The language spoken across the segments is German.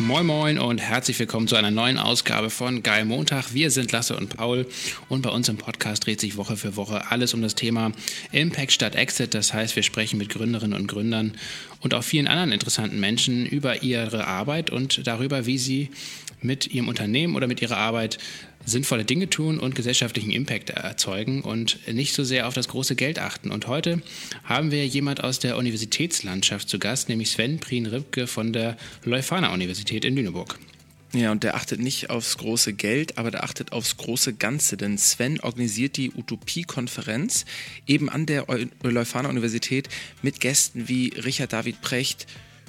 Moin Moin und herzlich willkommen zu einer neuen Ausgabe von Geil Montag. Wir sind Lasse und Paul und bei uns im Podcast dreht sich Woche für Woche alles um das Thema Impact statt Exit. Das heißt, wir sprechen mit Gründerinnen und Gründern und auch vielen anderen interessanten Menschen über ihre Arbeit und darüber, wie sie mit ihrem Unternehmen oder mit ihrer Arbeit sinnvolle Dinge tun und gesellschaftlichen Impact erzeugen und nicht so sehr auf das große Geld achten. Und heute haben wir jemand aus der Universitätslandschaft zu Gast, nämlich Sven Prien-Ripke von der Leuphana-Universität in Lüneburg. Ja, und der achtet nicht aufs große Geld, aber der achtet aufs große Ganze. Denn Sven organisiert die Utopie-Konferenz eben an der Leuphana-Universität mit Gästen wie Richard David Precht,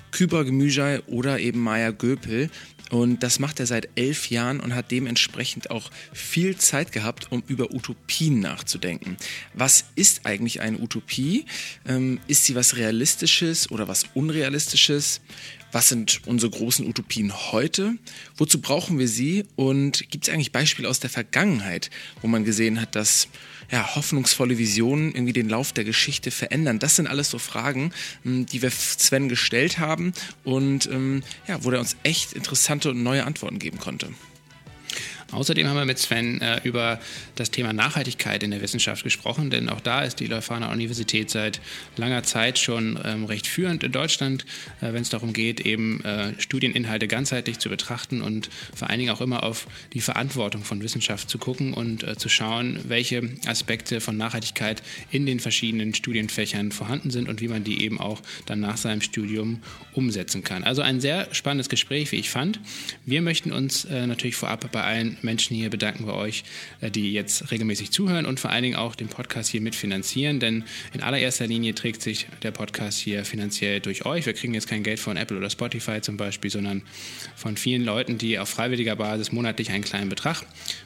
Küber Gemüjay oder eben Maya Göpel. Und das macht er seit elf Jahren und hat dementsprechend auch viel Zeit gehabt, um über Utopien nachzudenken. Was ist eigentlich eine Utopie? Ähm, ist sie was Realistisches oder was Unrealistisches? Was sind unsere großen Utopien heute? Wozu brauchen wir sie? Und gibt es eigentlich Beispiele aus der Vergangenheit, wo man gesehen hat, dass ja, hoffnungsvolle Visionen irgendwie den Lauf der Geschichte verändern? Das sind alles so Fragen, hm, die wir Sven gestellt haben und ähm, ja, wo er uns echt interessante und neue Antworten geben konnte. Außerdem haben wir mit Sven äh, über das Thema Nachhaltigkeit in der Wissenschaft gesprochen, denn auch da ist die Leuphana Universität seit langer Zeit schon ähm, recht führend in Deutschland, äh, wenn es darum geht, eben äh, Studieninhalte ganzheitlich zu betrachten und vor allen Dingen auch immer auf die Verantwortung von Wissenschaft zu gucken und äh, zu schauen, welche Aspekte von Nachhaltigkeit in den verschiedenen Studienfächern vorhanden sind und wie man die eben auch dann nach seinem Studium umsetzen kann. Also ein sehr spannendes Gespräch, wie ich fand. Wir möchten uns äh, natürlich vorab bei allen Menschen hier bedanken wir euch, äh, die jetzt regelmäßig zuhören und vor allen Dingen auch den Podcast hier mitfinanzieren, denn in allererster Linie trägt sich der Podcast hier finanziell durch euch. Wir kriegen jetzt kein Geld von Apple oder Spotify zum Beispiel, sondern von vielen Leuten, die auf freiwilliger Basis monatlich einen kleinen Betrag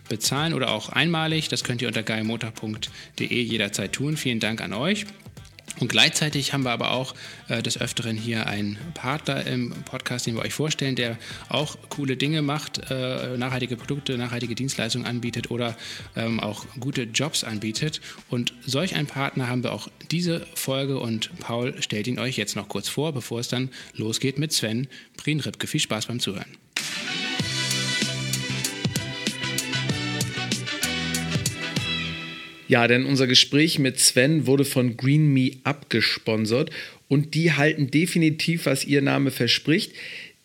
bezahlen oder auch einmalig. Das könnt ihr unter geilmontag.de jederzeit tun. Vielen Dank an euch. Und gleichzeitig haben wir aber auch äh, des Öfteren hier einen Partner im Podcast, den wir euch vorstellen, der auch coole Dinge macht, äh, nachhaltige Produkte, nachhaltige Dienstleistungen anbietet oder ähm, auch gute Jobs anbietet. Und solch einen Partner haben wir auch diese Folge und Paul stellt ihn euch jetzt noch kurz vor, bevor es dann losgeht mit Sven Prienripke. Viel Spaß beim Zuhören. Ja, denn unser Gespräch mit Sven wurde von Green Me abgesponsert und die halten definitiv, was ihr Name verspricht.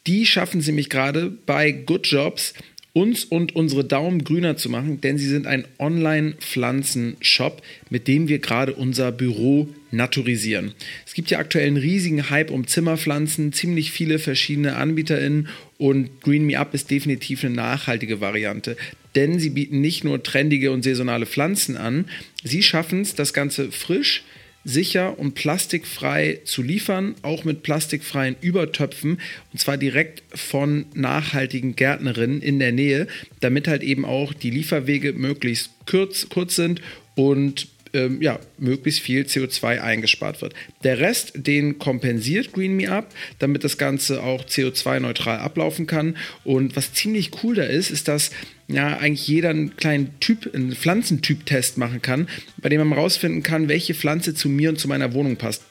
Die schaffen sie mich gerade bei Good Jobs uns und unsere Daumen grüner zu machen, denn sie sind ein Online-Pflanzenshop, mit dem wir gerade unser Büro naturisieren. Es gibt ja aktuell einen riesigen Hype um Zimmerpflanzen, ziemlich viele verschiedene AnbieterInnen und Green Me Up ist definitiv eine nachhaltige Variante, denn sie bieten nicht nur trendige und saisonale Pflanzen an, sie schaffen es, das Ganze frisch, sicher und plastikfrei zu liefern, auch mit plastikfreien Übertöpfen und zwar direkt von nachhaltigen Gärtnerinnen in der Nähe, damit halt eben auch die Lieferwege möglichst kurz, kurz sind und ähm, ja, möglichst viel CO2 eingespart wird. Der Rest, den kompensiert Green Me Up, damit das Ganze auch CO2-neutral ablaufen kann. Und was ziemlich cool da ist, ist, dass ja eigentlich jeder einen kleinen Typ, einen Pflanzentyp-Test machen kann, bei dem man herausfinden kann, welche Pflanze zu mir und zu meiner Wohnung passt.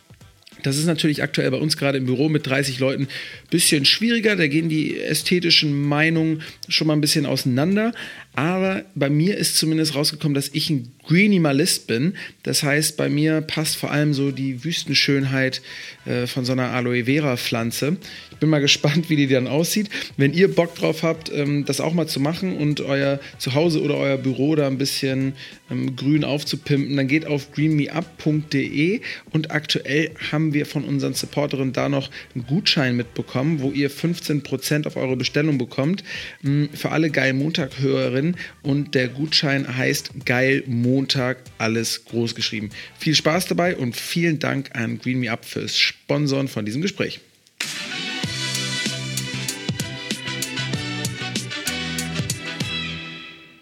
Das ist natürlich aktuell bei uns gerade im Büro mit 30 Leuten ein bisschen schwieriger. Da gehen die ästhetischen Meinungen schon mal ein bisschen auseinander. Aber bei mir ist zumindest rausgekommen, dass ich ein Greenimalist bin. Das heißt, bei mir passt vor allem so die Wüstenschönheit äh, von so einer Aloe Vera Pflanze. Ich bin mal gespannt, wie die dann aussieht. Wenn ihr Bock drauf habt, ähm, das auch mal zu machen und euer Zuhause oder euer Büro da ein bisschen ähm, grün aufzupimpen, dann geht auf greenmeup.de und aktuell haben wir von unseren Supporterinnen da noch einen Gutschein mitbekommen, wo ihr 15% auf eure Bestellung bekommt. Ähm, für alle Geil Montag-Hörerinnen und der Gutschein heißt Geil Montag, alles groß geschrieben. Viel Spaß dabei und vielen Dank an Green Me Up fürs Sponsoren von diesem Gespräch.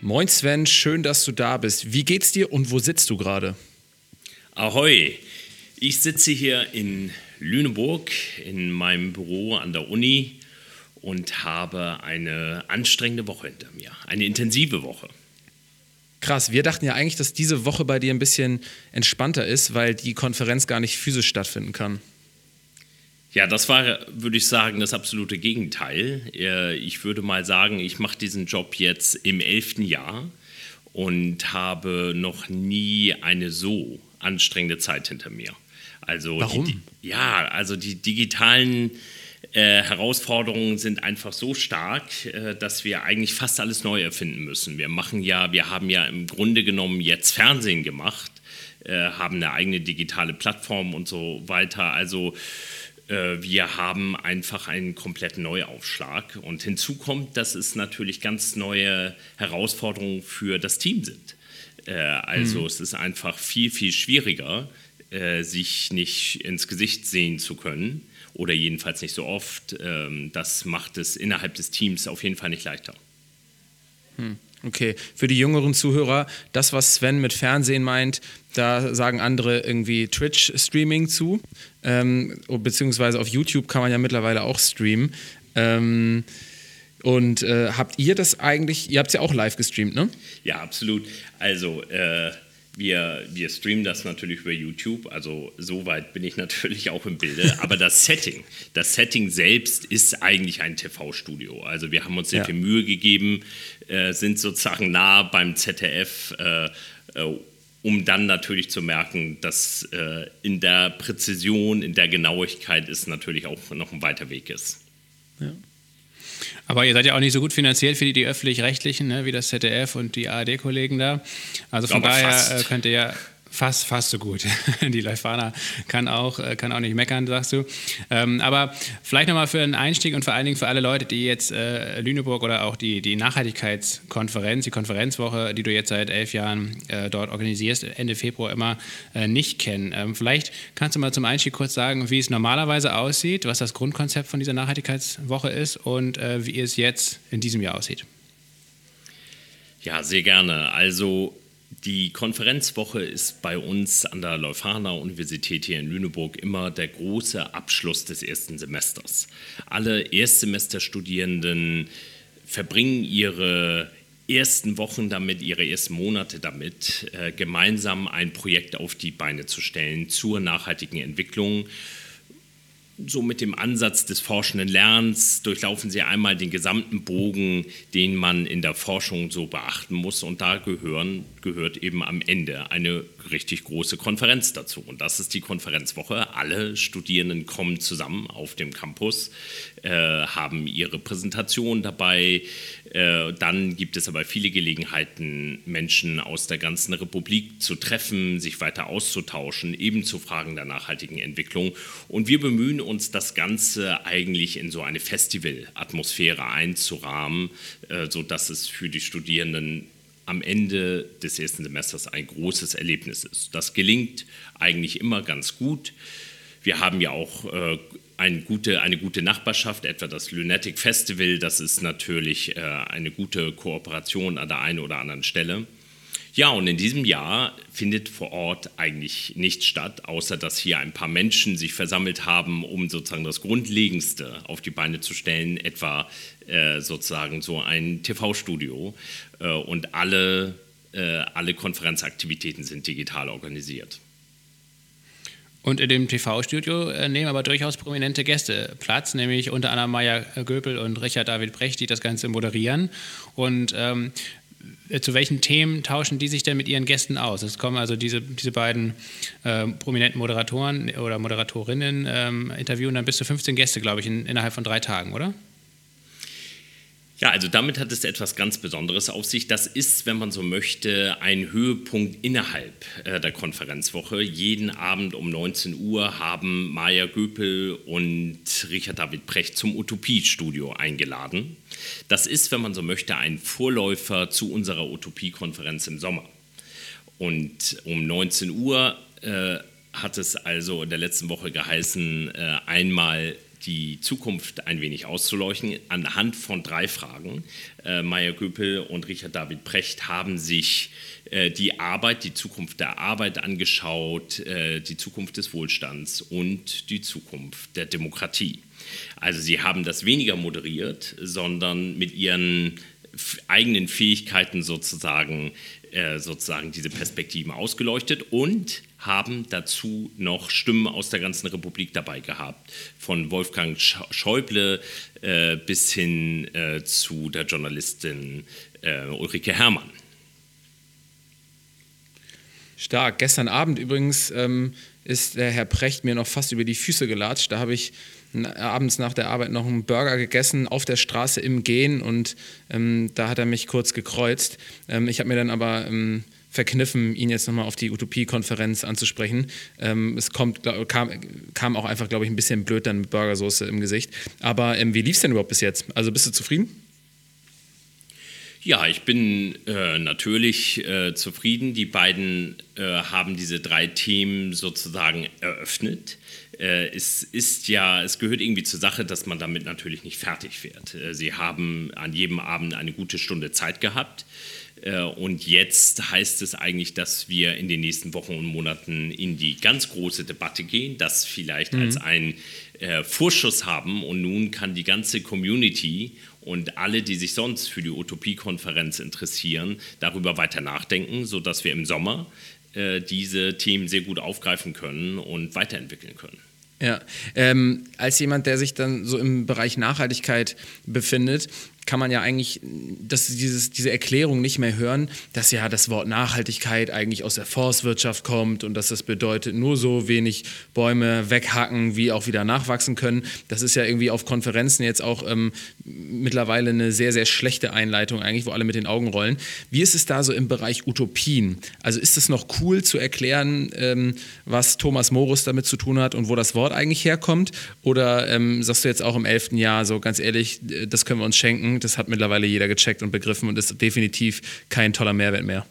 Moin Sven, schön, dass du da bist. Wie geht's dir und wo sitzt du gerade? Ahoi, ich sitze hier in Lüneburg in meinem Büro an der Uni und habe eine anstrengende Woche hinter mir, eine intensive Woche. Krass, wir dachten ja eigentlich, dass diese Woche bei dir ein bisschen entspannter ist, weil die Konferenz gar nicht physisch stattfinden kann. Ja, das war, würde ich sagen, das absolute Gegenteil. Äh, ich würde mal sagen, ich mache diesen Job jetzt im elften Jahr und habe noch nie eine so anstrengende Zeit hinter mir. Also Warum? Die, ja, also die digitalen äh, Herausforderungen sind einfach so stark, äh, dass wir eigentlich fast alles neu erfinden müssen. Wir machen ja, wir haben ja im Grunde genommen jetzt Fernsehen gemacht, äh, haben eine eigene digitale Plattform und so weiter. Also äh, wir haben einfach einen kompletten Neuaufschlag. Und hinzu kommt, dass es natürlich ganz neue Herausforderungen für das Team sind. Äh, also mhm. es ist einfach viel, viel schwieriger, äh, sich nicht ins Gesicht sehen zu können oder jedenfalls nicht so oft. Ähm, das macht es innerhalb des Teams auf jeden Fall nicht leichter. Hm. Okay, für die jüngeren Zuhörer, das, was Sven mit Fernsehen meint, da sagen andere irgendwie Twitch-Streaming zu, ähm, beziehungsweise auf YouTube kann man ja mittlerweile auch streamen. Ähm, und äh, habt ihr das eigentlich, ihr habt es ja auch live gestreamt, ne? Ja, absolut. Also, äh, wir, wir streamen das natürlich über YouTube, also soweit bin ich natürlich auch im Bilde. Aber das Setting, das Setting selbst ist eigentlich ein TV-Studio. Also wir haben uns sehr ja. viel Mühe gegeben, äh, sind sozusagen nah beim ZDF, äh, äh, um dann natürlich zu merken, dass äh, in der Präzision, in der Genauigkeit es natürlich auch noch ein weiter Weg ist. Ja. Aber ihr seid ja auch nicht so gut finanziert wie die öffentlich-rechtlichen, ne, wie das ZDF und die ARD-Kollegen da. Also von daher fast. Äh, könnt ihr ja Fast, fast so gut. Die Leifana kann auch, äh, kann auch nicht meckern, sagst du. Ähm, aber vielleicht nochmal für einen Einstieg und vor allen Dingen für alle Leute, die jetzt äh, Lüneburg oder auch die, die Nachhaltigkeitskonferenz, die Konferenzwoche, die du jetzt seit elf Jahren äh, dort organisierst, Ende Februar immer äh, nicht kennen. Ähm, vielleicht kannst du mal zum Einstieg kurz sagen, wie es normalerweise aussieht, was das Grundkonzept von dieser Nachhaltigkeitswoche ist und äh, wie es jetzt in diesem Jahr aussieht. Ja, sehr gerne. Also die Konferenzwoche ist bei uns an der Leuphana Universität hier in Lüneburg immer der große Abschluss des ersten Semesters. Alle Erstsemesterstudierenden verbringen ihre ersten Wochen damit, ihre ersten Monate damit, äh, gemeinsam ein Projekt auf die Beine zu stellen zur nachhaltigen Entwicklung so mit dem Ansatz des forschenden Lernens durchlaufen Sie einmal den gesamten Bogen, den man in der Forschung so beachten muss. Und da gehören, gehört eben am Ende eine richtig große Konferenz dazu. Und das ist die Konferenzwoche. Alle Studierenden kommen zusammen auf dem Campus, äh, haben ihre Präsentation dabei. Äh, dann gibt es aber viele Gelegenheiten, Menschen aus der ganzen Republik zu treffen, sich weiter auszutauschen, eben zu Fragen der nachhaltigen Entwicklung. Und wir bemühen uns, das Ganze eigentlich in so eine Festivalatmosphäre einzurahmen, äh, sodass es für die Studierenden am Ende des ersten Semesters ein großes Erlebnis ist. Das gelingt eigentlich immer ganz gut. Wir haben ja auch äh, eine, gute, eine gute Nachbarschaft, etwa das Lunatic Festival. Das ist natürlich äh, eine gute Kooperation an der einen oder anderen Stelle. Ja, und in diesem Jahr findet vor Ort eigentlich nichts statt, außer dass hier ein paar Menschen sich versammelt haben, um sozusagen das Grundlegendste auf die Beine zu stellen, etwa sozusagen so ein TV-Studio. Äh, und alle, äh, alle Konferenzaktivitäten sind digital organisiert. Und in dem TV-Studio äh, nehmen aber durchaus prominente Gäste Platz, nämlich unter anderem Maya Göpel und Richard David Brecht, die das Ganze moderieren. Und ähm, äh, zu welchen Themen tauschen die sich denn mit ihren Gästen aus? Es kommen also diese, diese beiden äh, prominenten Moderatoren oder Moderatorinnen ähm, interviewen dann bis zu 15 Gäste, glaube ich, in, innerhalb von drei Tagen, oder? Ja, also damit hat es etwas ganz Besonderes auf sich. Das ist, wenn man so möchte, ein Höhepunkt innerhalb äh, der Konferenzwoche. Jeden Abend um 19 Uhr haben Maja Göpel und Richard David Precht zum Utopie-Studio eingeladen. Das ist, wenn man so möchte, ein Vorläufer zu unserer Utopie-Konferenz im Sommer. Und um 19 Uhr äh, hat es also in der letzten Woche geheißen, äh, einmal die Zukunft ein wenig auszuleuchten anhand von drei Fragen. Äh, Meier Göpel und Richard David Precht haben sich äh, die Arbeit, die Zukunft der Arbeit angeschaut, äh, die Zukunft des Wohlstands und die Zukunft der Demokratie. Also sie haben das weniger moderiert, sondern mit ihren eigenen Fähigkeiten sozusagen, äh, sozusagen diese Perspektiven ausgeleuchtet und haben dazu noch Stimmen aus der ganzen Republik dabei gehabt. Von Wolfgang Schäuble äh, bis hin äh, zu der Journalistin äh, Ulrike Herrmann. Stark. Gestern Abend übrigens ähm, ist der Herr Precht mir noch fast über die Füße gelatscht. Da habe ich abends nach der Arbeit noch einen Burger gegessen auf der Straße im Gehen und ähm, da hat er mich kurz gekreuzt. Ähm, ich habe mir dann aber ähm, verkniffen, ihn jetzt nochmal auf die Utopie-Konferenz anzusprechen. Ähm, es kommt, kam, kam, auch einfach, glaube ich, ein bisschen blöd dann mit Burgersoße im Gesicht. Aber ähm, wie lief es denn überhaupt bis jetzt? Also bist du zufrieden? Ja, ich bin äh, natürlich äh, zufrieden. Die beiden äh, haben diese drei Themen sozusagen eröffnet. Äh, es ist ja, es gehört irgendwie zur Sache, dass man damit natürlich nicht fertig wird. Äh, sie haben an jedem Abend eine gute Stunde Zeit gehabt. Äh, und jetzt heißt es eigentlich, dass wir in den nächsten Wochen und Monaten in die ganz große Debatte gehen, das vielleicht mhm. als ein äh, Vorschuss haben. Und nun kann die ganze Community und alle, die sich sonst für die Utopie-Konferenz interessieren, darüber weiter nachdenken, sodass wir im Sommer äh, diese Themen sehr gut aufgreifen können und weiterentwickeln können. Ja, ähm, als jemand, der sich dann so im Bereich Nachhaltigkeit befindet, kann man ja eigentlich das, dieses, diese Erklärung nicht mehr hören, dass ja das Wort Nachhaltigkeit eigentlich aus der Forstwirtschaft kommt und dass das bedeutet, nur so wenig Bäume weghacken, wie auch wieder nachwachsen können. Das ist ja irgendwie auf Konferenzen jetzt auch ähm, mittlerweile eine sehr, sehr schlechte Einleitung eigentlich, wo alle mit den Augen rollen. Wie ist es da so im Bereich Utopien? Also ist es noch cool zu erklären, ähm, was Thomas Morus damit zu tun hat und wo das Wort eigentlich herkommt? Oder ähm, sagst du jetzt auch im elften Jahr so ganz ehrlich, äh, das können wir uns schenken? Das hat mittlerweile jeder gecheckt und begriffen und ist definitiv kein toller Mehrwert mehr.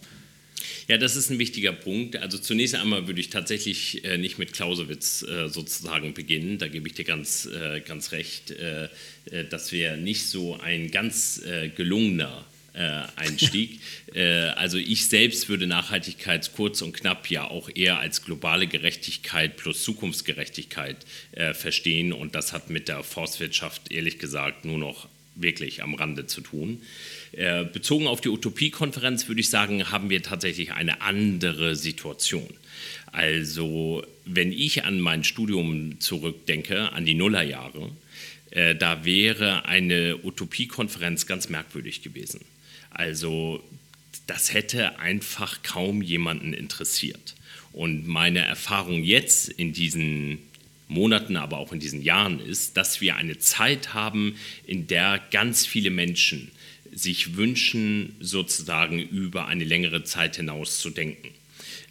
Ja, das ist ein wichtiger Punkt. Also zunächst einmal würde ich tatsächlich äh, nicht mit Clausewitz äh, sozusagen beginnen. Da gebe ich dir ganz, äh, ganz recht, äh, äh, dass wir nicht so ein ganz äh, gelungener Einstieg. also ich selbst würde Nachhaltigkeit kurz und knapp ja auch eher als globale Gerechtigkeit plus Zukunftsgerechtigkeit verstehen und das hat mit der Forstwirtschaft ehrlich gesagt nur noch wirklich am Rande zu tun. Äh, bezogen auf die Utopie-Konferenz würde ich sagen, haben wir tatsächlich eine andere Situation. Also wenn ich an mein Studium zurückdenke, an die Nullerjahre, äh, da wäre eine Utopie-Konferenz ganz merkwürdig gewesen. Also das hätte einfach kaum jemanden interessiert. Und meine Erfahrung jetzt in diesen Monaten, aber auch in diesen Jahren ist, dass wir eine Zeit haben, in der ganz viele Menschen sich wünschen, sozusagen über eine längere Zeit hinaus zu denken.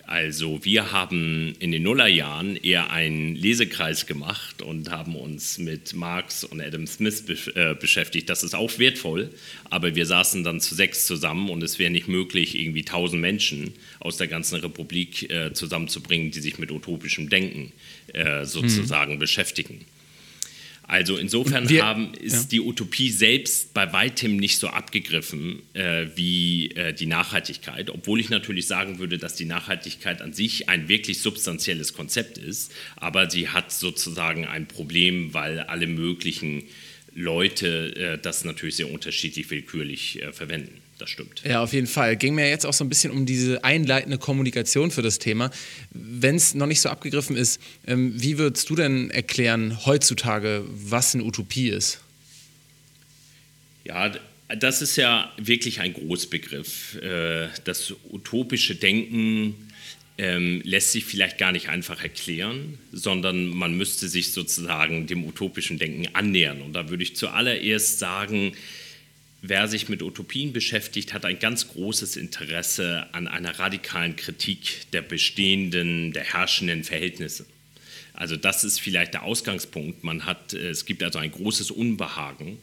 Also wir haben in den Nullerjahren eher einen Lesekreis gemacht und haben uns mit Marx und Adam Smith äh, beschäftigt. Das ist auch wertvoll, aber wir saßen dann zu sechs zusammen und es wäre nicht möglich, irgendwie tausend Menschen aus der ganzen Republik äh, zusammenzubringen, die sich mit utopischem Denken äh, sozusagen mhm. beschäftigen. Also insofern wir, haben, ist ja. die Utopie selbst bei weitem nicht so abgegriffen äh, wie äh, die Nachhaltigkeit, obwohl ich natürlich sagen würde, dass die Nachhaltigkeit an sich ein wirklich substanzielles Konzept ist, aber sie hat sozusagen ein Problem, weil alle möglichen Leute äh, das natürlich sehr unterschiedlich willkürlich äh, verwenden das stimmt. Ja, auf jeden Fall. Ging mir jetzt auch so ein bisschen um diese einleitende Kommunikation für das Thema. Wenn es noch nicht so abgegriffen ist, ähm, wie würdest du denn erklären heutzutage, was eine Utopie ist? Ja, das ist ja wirklich ein Großbegriff. Äh, das utopische Denken ähm, lässt sich vielleicht gar nicht einfach erklären, sondern man müsste sich sozusagen dem utopischen Denken annähern. Und da würde ich zuallererst sagen, Wer sich mit Utopien beschäftigt, hat ein ganz großes Interesse an einer radikalen Kritik der bestehenden, der herrschenden Verhältnisse. Also das ist vielleicht der Ausgangspunkt. Man hat, äh, es gibt also ein großes Unbehagen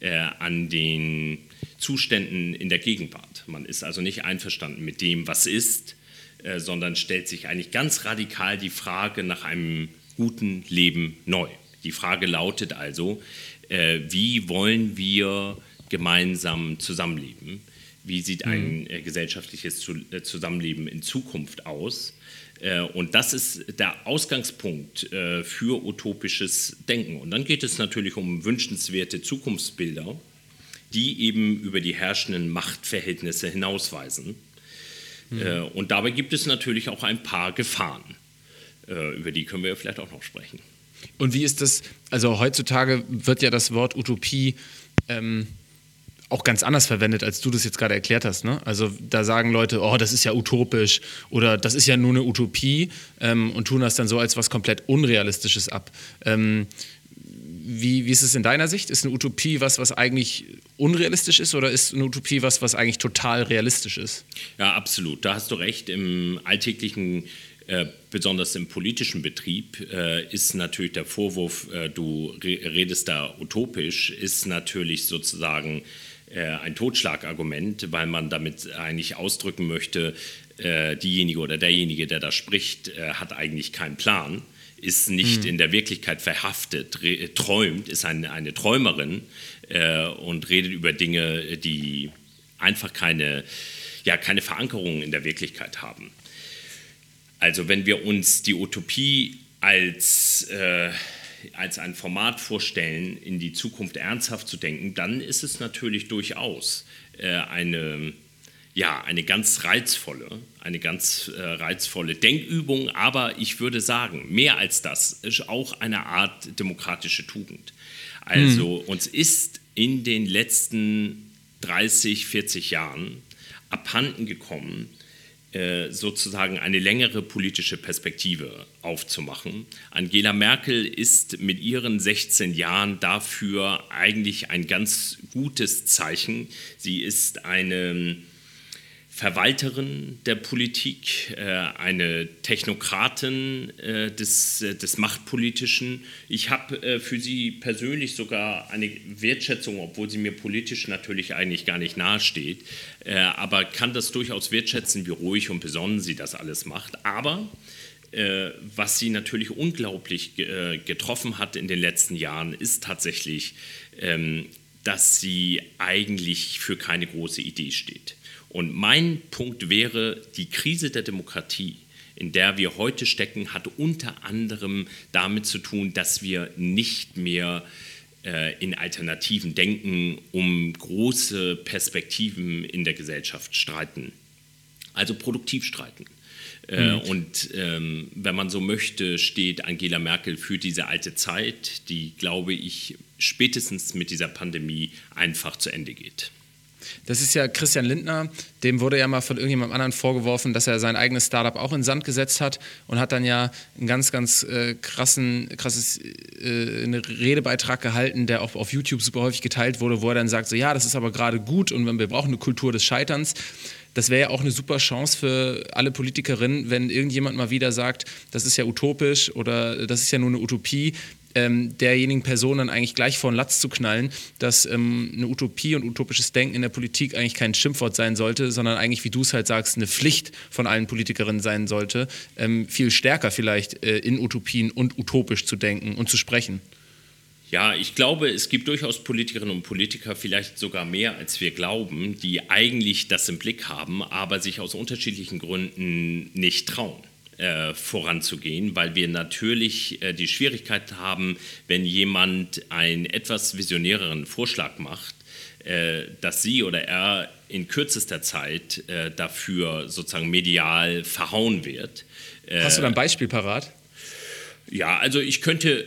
äh, an den Zuständen in der Gegenwart. Man ist also nicht einverstanden mit dem, was ist, äh, sondern stellt sich eigentlich ganz radikal die Frage nach einem guten Leben neu. Die Frage lautet also, äh, wie wollen wir gemeinsam zusammenleben. Wie sieht ein mhm. äh, gesellschaftliches äh, Zusammenleben in Zukunft aus? Äh, und das ist der Ausgangspunkt für utopisches Denken. Und dann geht es natürlich um wünschenswerte Zukunftsbilder, die eben über die herrschenden Machtverhältnisse hinausweisen. Mhm. und dabei gibt es natürlich auch ein paar Gefahren. über die können wir vielleicht auch noch sprechen. Und wie ist das? Also heutzutage wird ja das Wort Utopie ähm, auch ganz anders verwendet, als du das jetzt gerade erklärt hast. Ne? Also da sagen Leute, oh, das ist ja utopisch oder das ist ja nur eine Utopie ähm, und tun das dann so als was komplett Unrealistisches ab. Ähm, wie, wie ist es in deiner Sicht? Ist eine Utopie was, was eigentlich unrealistisch ist oder ist eine Utopie was, was eigentlich total realistisch ist? Ja, absolut. Da hast du recht. Im alltäglichen äh, besonders im politischen Betrieb äh, ist natürlich der Vorwurf, äh, du redest da utopisch, ist natürlich sozusagen ein Totschlagargument, weil man damit eigentlich ausdrücken möchte, äh, diejenige oder derjenige, der da spricht, hat eigentlich keinen Plan, ist nicht mhm. in der Wirklichkeit verhaftet, träumt, ist eine, eine Träumerin und redet über Dinge, die einfach keine, ja, keine Verankerung in der Wirklichkeit haben. Also wenn wir uns die Utopie als, äh, als ein Format vorstellen, in die Zukunft ernsthaft zu denken, dann ist es natürlich durchaus äh, eine, ja, eine ganz reizvolle, eine ganz äh, reizvolle Denkübung, aber ich würde sagen, mehr als das, ist auch eine Art demokratische Tugend. Also hm. uns ist in den letzten 30, 40 Jahren abhanden gekommen, sozusagen eine längere politische Perspektive aufzumachen. Angela Merkel ist mit ihren 16 Jahren dafür eigentlich ein ganz gutes Zeichen. Sie ist eine Verwalterin der Politik, äh, eine Technokratin äh, des, äh, des Machtpolitischen. Ich habe für sie persönlich sogar eine Wertschätzung, obwohl sie mir politisch natürlich eigentlich gar nicht nahesteht, aber kann das durchaus wertschätzen, wie ruhig und besonnen sie das alles macht. Aber was sie natürlich unglaublich getroffen hat in den letzten Jahren, ist tatsächlich, ähm, dass sie eigentlich für keine große Idee steht. Und mein Punkt wäre, die Krise der Demokratie, in der wir heute stecken, hat unter anderem damit zu tun, dass wir nicht mehr äh, in Alternativen denken, um große Perspektiven in der Gesellschaft streiten. Also produktiv streiten. Äh, mhm. Und ähm, wenn man so möchte, steht Angela Merkel für diese alte Zeit, die, glaube ich, spätestens mit dieser Pandemie einfach zu Ende geht. Das ist ja Christian Lindner, dem wurde ja mal von irgendjemandem anderen vorgeworfen, dass er sein eigenes Startup auch in Sand gesetzt hat und hat dann ja einen ganz, ganz äh, krassen, krasses äh, einen Redebeitrag gehalten, der auch auf YouTube super häufig geteilt wurde, wo er dann sagt, so ja, das ist aber gerade gut und wir brauchen eine Kultur des Scheiterns. Das wäre ja auch eine super Chance für alle Politikerinnen, wenn irgendjemand mal wieder sagt, das ist ja utopisch oder das ist ja nur eine Utopie ähm, derjenigen Person dann eigentlich gleich vor den Latz zu knallen, dass ähm, eine Utopie und utopisches Denken in der Politik eigentlich kein Schimpfwort sein sollte, sondern eigentlich, wie du es halt sagst, eine Pflicht von allen Politikerinnen sein sollte, ähm, viel stärker vielleicht äh, in Utopien und utopisch zu denken und zu sprechen. Ja, ich glaube, es gibt durchaus Politikerinnen und Politiker, vielleicht sogar mehr als wir glauben, die eigentlich das im Blick haben, aber sich aus unterschiedlichen Gründen nicht trauen äh, voranzugehen, weil wir natürlich äh, die Schwierigkeit haben, wenn jemand einen etwas visionäreren Vorschlag macht, äh, dass sie oder er in kürzester Zeit dafür sozusagen medial verhauen wird. Hast du da ein Beispiel parat? Ja, also ich könnte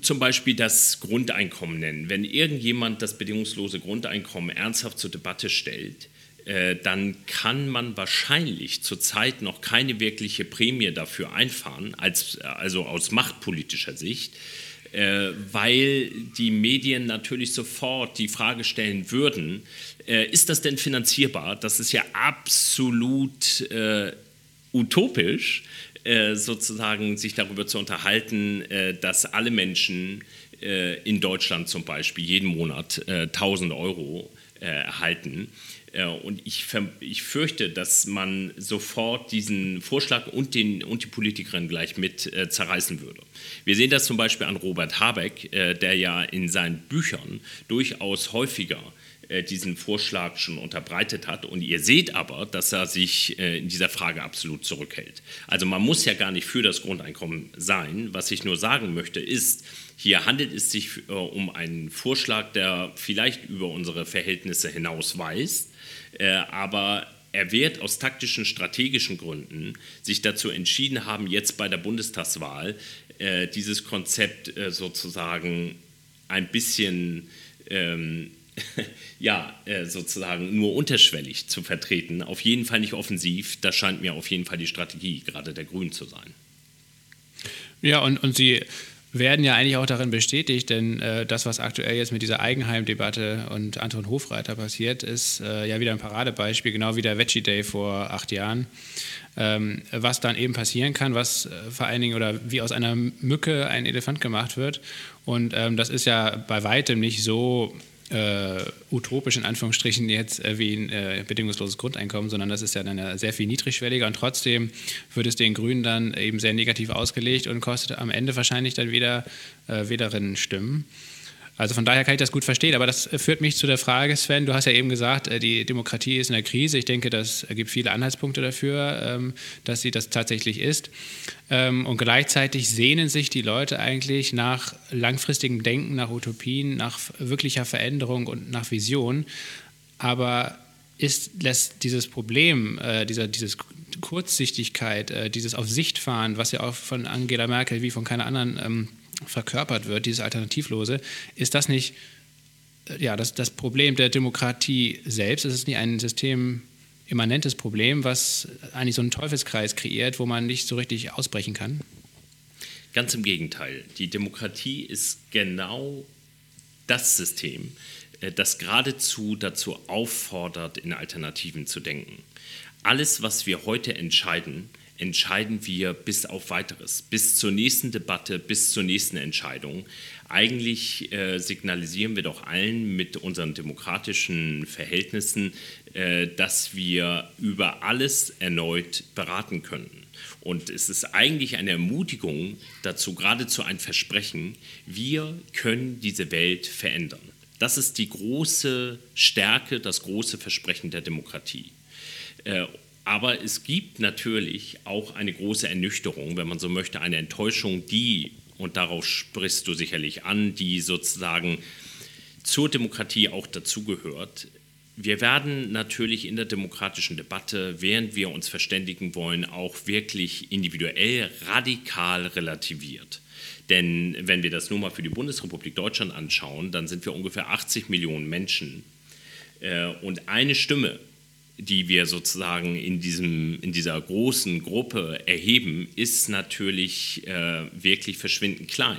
zum Beispiel das Grundeinkommen nennen. Wenn irgendjemand das bedingungslose Grundeinkommen ernsthaft zur Debatte stellt, dann kann man wahrscheinlich zurzeit noch keine wirkliche Prämie dafür einfahren, als, also aus machtpolitischer Sicht, äh, weil die Medien natürlich sofort die Frage stellen würden, äh, ist das denn finanzierbar? Das ist ja absolut äh, utopisch, äh, sozusagen sich darüber zu unterhalten, äh, dass alle Menschen in Deutschland zum Beispiel jeden Monat 1000 Euro erhalten. Äh, und ich, ich fürchte, dass man sofort diesen Vorschlag und, den, und die Politikerin gleich mit äh, zerreißen würde. Wir sehen das zum Beispiel an Robert Habeck, äh, der ja in seinen Büchern durchaus häufiger äh, diesen Vorschlag schon unterbreitet hat. Und ihr seht aber, dass er sich äh, in dieser Frage absolut zurückhält. Also man muss ja gar nicht für das Grundeinkommen sein. Was ich nur sagen möchte, ist, hier handelt es sich um einen Vorschlag, der vielleicht über unsere Verhältnisse hinaus weist, äh, aber er wird aus taktischen, strategischen Gründen sich dazu entschieden haben, jetzt bei der Bundestagswahl äh, dieses Konzept äh, sozusagen ein bisschen ähm, ja, äh, sozusagen nur unterschwellig zu vertreten. Auf jeden Fall nicht offensiv. Das scheint mir auf jeden Fall die Strategie gerade der Grünen zu sein. Ja, und, und sie werden ja eigentlich auch darin bestätigt, denn äh, das, was aktuell jetzt mit dieser Eigenheim-Debatte und Anton Hofreiter passiert, ist äh, ja wieder ein Paradebeispiel, genau wie der Veggie Day vor acht Jahren. Ähm, was dann eben passieren kann, was äh, vor allen Dingen oder wie aus einer Mücke ein Elefant gemacht wird. Und ähm, das ist ja bei weitem nicht so äh, utopisch in Anführungsstrichen jetzt äh, wie ein äh, bedingungsloses Grundeinkommen, sondern das ist ja dann sehr viel niedrigschwelliger und trotzdem wird es den Grünen dann eben sehr negativ ausgelegt und kostet am Ende wahrscheinlich dann wieder äh, Wählerinnen Stimmen. Also von daher kann ich das gut verstehen. Aber das führt mich zu der Frage, Sven, du hast ja eben gesagt, äh, die Demokratie ist in der Krise. Ich denke, das gibt viele Anhaltspunkte dafür, ähm, dass sie das tatsächlich ist. Ähm, und gleichzeitig sehnen sich die Leute eigentlich nach langfristigem Denken, nach Utopien, nach wirklicher Veränderung und nach Vision. Aber ist, lässt dieses Problem, äh, dieser, dieses Kurzsichtigkeit, äh, dieses Auf Sicht fahren, was ja auch von Angela Merkel wie von keiner anderen ähm, verkörpert wird, dieses Alternativlose, ist das nicht äh, ja, das, das Problem der Demokratie selbst? Ist es nicht ein systemimmanentes Problem, was eigentlich so einen Teufelskreis kreiert, wo man nicht so richtig ausbrechen kann? Ganz im Gegenteil. Die Demokratie ist genau das System, äh, das geradezu dazu auffordert, in Alternativen zu denken. Alles, was wir heute entscheiden, entscheiden wir bis auf weiteres, bis zur nächsten Debatte, bis zur nächsten Entscheidung. Eigentlich äh, signalisieren wir doch allen mit unseren demokratischen Verhältnissen, äh, dass wir über alles erneut beraten können. Und es ist eigentlich eine Ermutigung dazu, geradezu ein Versprechen, wir können diese Welt verändern. Das ist die große Stärke, das große Versprechen der Demokratie. Aber es gibt natürlich auch eine große Ernüchterung, wenn man so möchte, eine Enttäuschung, die, und darauf sprichst du sicherlich an, die sozusagen zur Demokratie auch dazugehört. Wir werden natürlich in der demokratischen Debatte, während wir uns verständigen wollen, auch wirklich individuell radikal relativiert. Denn wenn wir das nur mal für die Bundesrepublik Deutschland anschauen, dann sind wir ungefähr 80 Millionen Menschen. Äh, und eine Stimme die wir sozusagen in, diesem, in dieser großen Gruppe erheben, ist natürlich äh, wirklich verschwindend klein.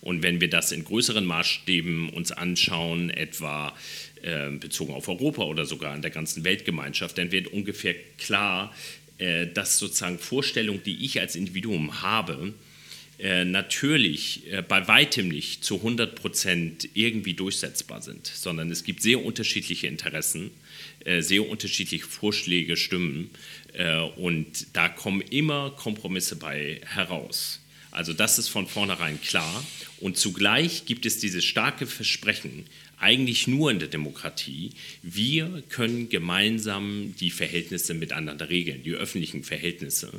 Und wenn wir das in größeren Maßstäben uns anschauen, etwa äh, bezogen auf Europa oder sogar in der ganzen Weltgemeinschaft, dann wird ungefähr klar, äh, dass sozusagen Vorstellungen, die ich als Individuum habe, äh, natürlich äh, bei weitem nicht zu 100 Prozent irgendwie durchsetzbar sind, sondern es gibt sehr unterschiedliche Interessen äh, sehr unterschiedliche Vorschläge, Stimmen und da kommen immer Kompromisse bei heraus. Also das ist von vornherein klar und zugleich gibt es dieses starke Versprechen, eigentlich nur in der Demokratie, wir können gemeinsam die Verhältnisse miteinander regeln, die öffentlichen Verhältnisse.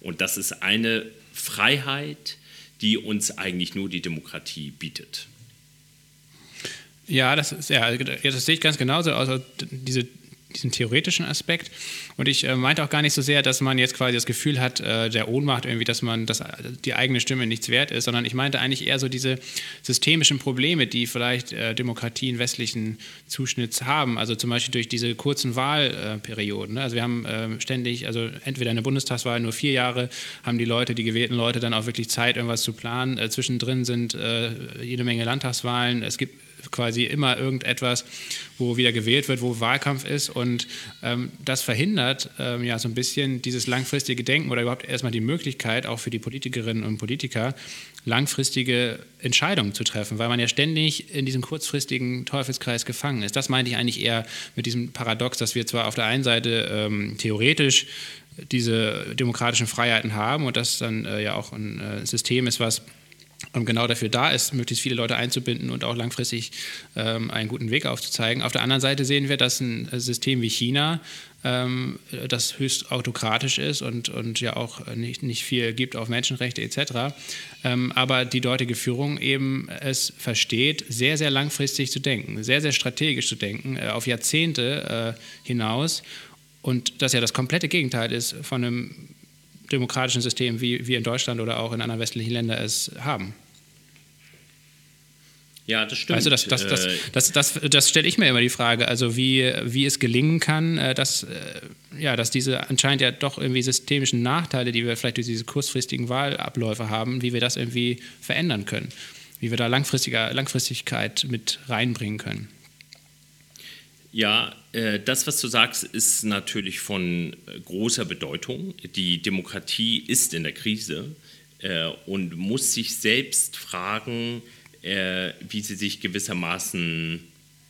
Und das ist eine Freiheit, die uns eigentlich nur die Demokratie bietet. Ja, das, ist, ja, das sehe ich ganz genauso. Also diese diesen theoretischen Aspekt. Und ich äh, meinte auch gar nicht so sehr, dass man jetzt quasi das Gefühl hat, äh, der Ohnmacht irgendwie, dass man, dass die eigene Stimme nichts wert ist, sondern ich meinte eigentlich eher so diese systemischen Probleme, die vielleicht äh, Demokratien westlichen Zuschnitts haben. Also zum Beispiel durch diese kurzen Wahlperioden. Ne? Also wir haben äh, ständig, also entweder eine Bundestagswahl nur vier Jahre, haben die Leute, die gewählten Leute dann auch wirklich Zeit, irgendwas zu planen. Äh, zwischendrin sind äh, jede Menge Landtagswahlen. Es gibt quasi immer irgendetwas, wo wieder gewählt wird, wo Wahlkampf ist. Und ähm, das verhindert ähm, ja so ein bisschen dieses langfristige Denken oder überhaupt erstmal die Möglichkeit, auch für die Politikerinnen und Politiker, langfristige Entscheidungen zu treffen, weil man ja ständig in diesem kurzfristigen Teufelskreis gefangen ist. Das meinte ich eigentlich eher mit diesem Paradox, dass wir zwar auf der einen Seite ähm, theoretisch diese demokratischen Freiheiten haben und das dann äh, ja auch ein äh, System ist, was genau dafür da ist, möglichst viele Leute einzubinden und auch langfristig ähm, einen guten Weg aufzuzeigen. Auf der anderen Seite sehen wir, dass ein System wie China, ähm, das höchst autokratisch ist und, und ja auch nicht, nicht viel gibt auf Menschenrechte etc., ähm, aber die dortige Führung eben es versteht, sehr, sehr langfristig zu denken, sehr, sehr strategisch zu denken, äh, auf Jahrzehnte äh, hinaus Und das ja das komplette Gegenteil ist von einem demokratischen System, wie wir in Deutschland oder auch in anderen westlichen Ländern es haben. Ja, das stimmt. Also das, das, das, das, das, das stelle ich mir immer die Frage, also wie, wie es gelingen kann, äh, dass, äh, ja, dass diese anscheinend ja doch irgendwie systemischen Nachteile, die wir vielleicht durch diese kurzfristigen Wahlabläufe haben, wie wir das irgendwie verändern können, wie wir da langfristiger, Langfristigkeit mit reinbringen können. Ja, äh, das, was du sagst, ist natürlich von großer Bedeutung. Die Demokratie ist in der Krise und muss sich selbst fragen, äh, wie sie sich gewissermaßen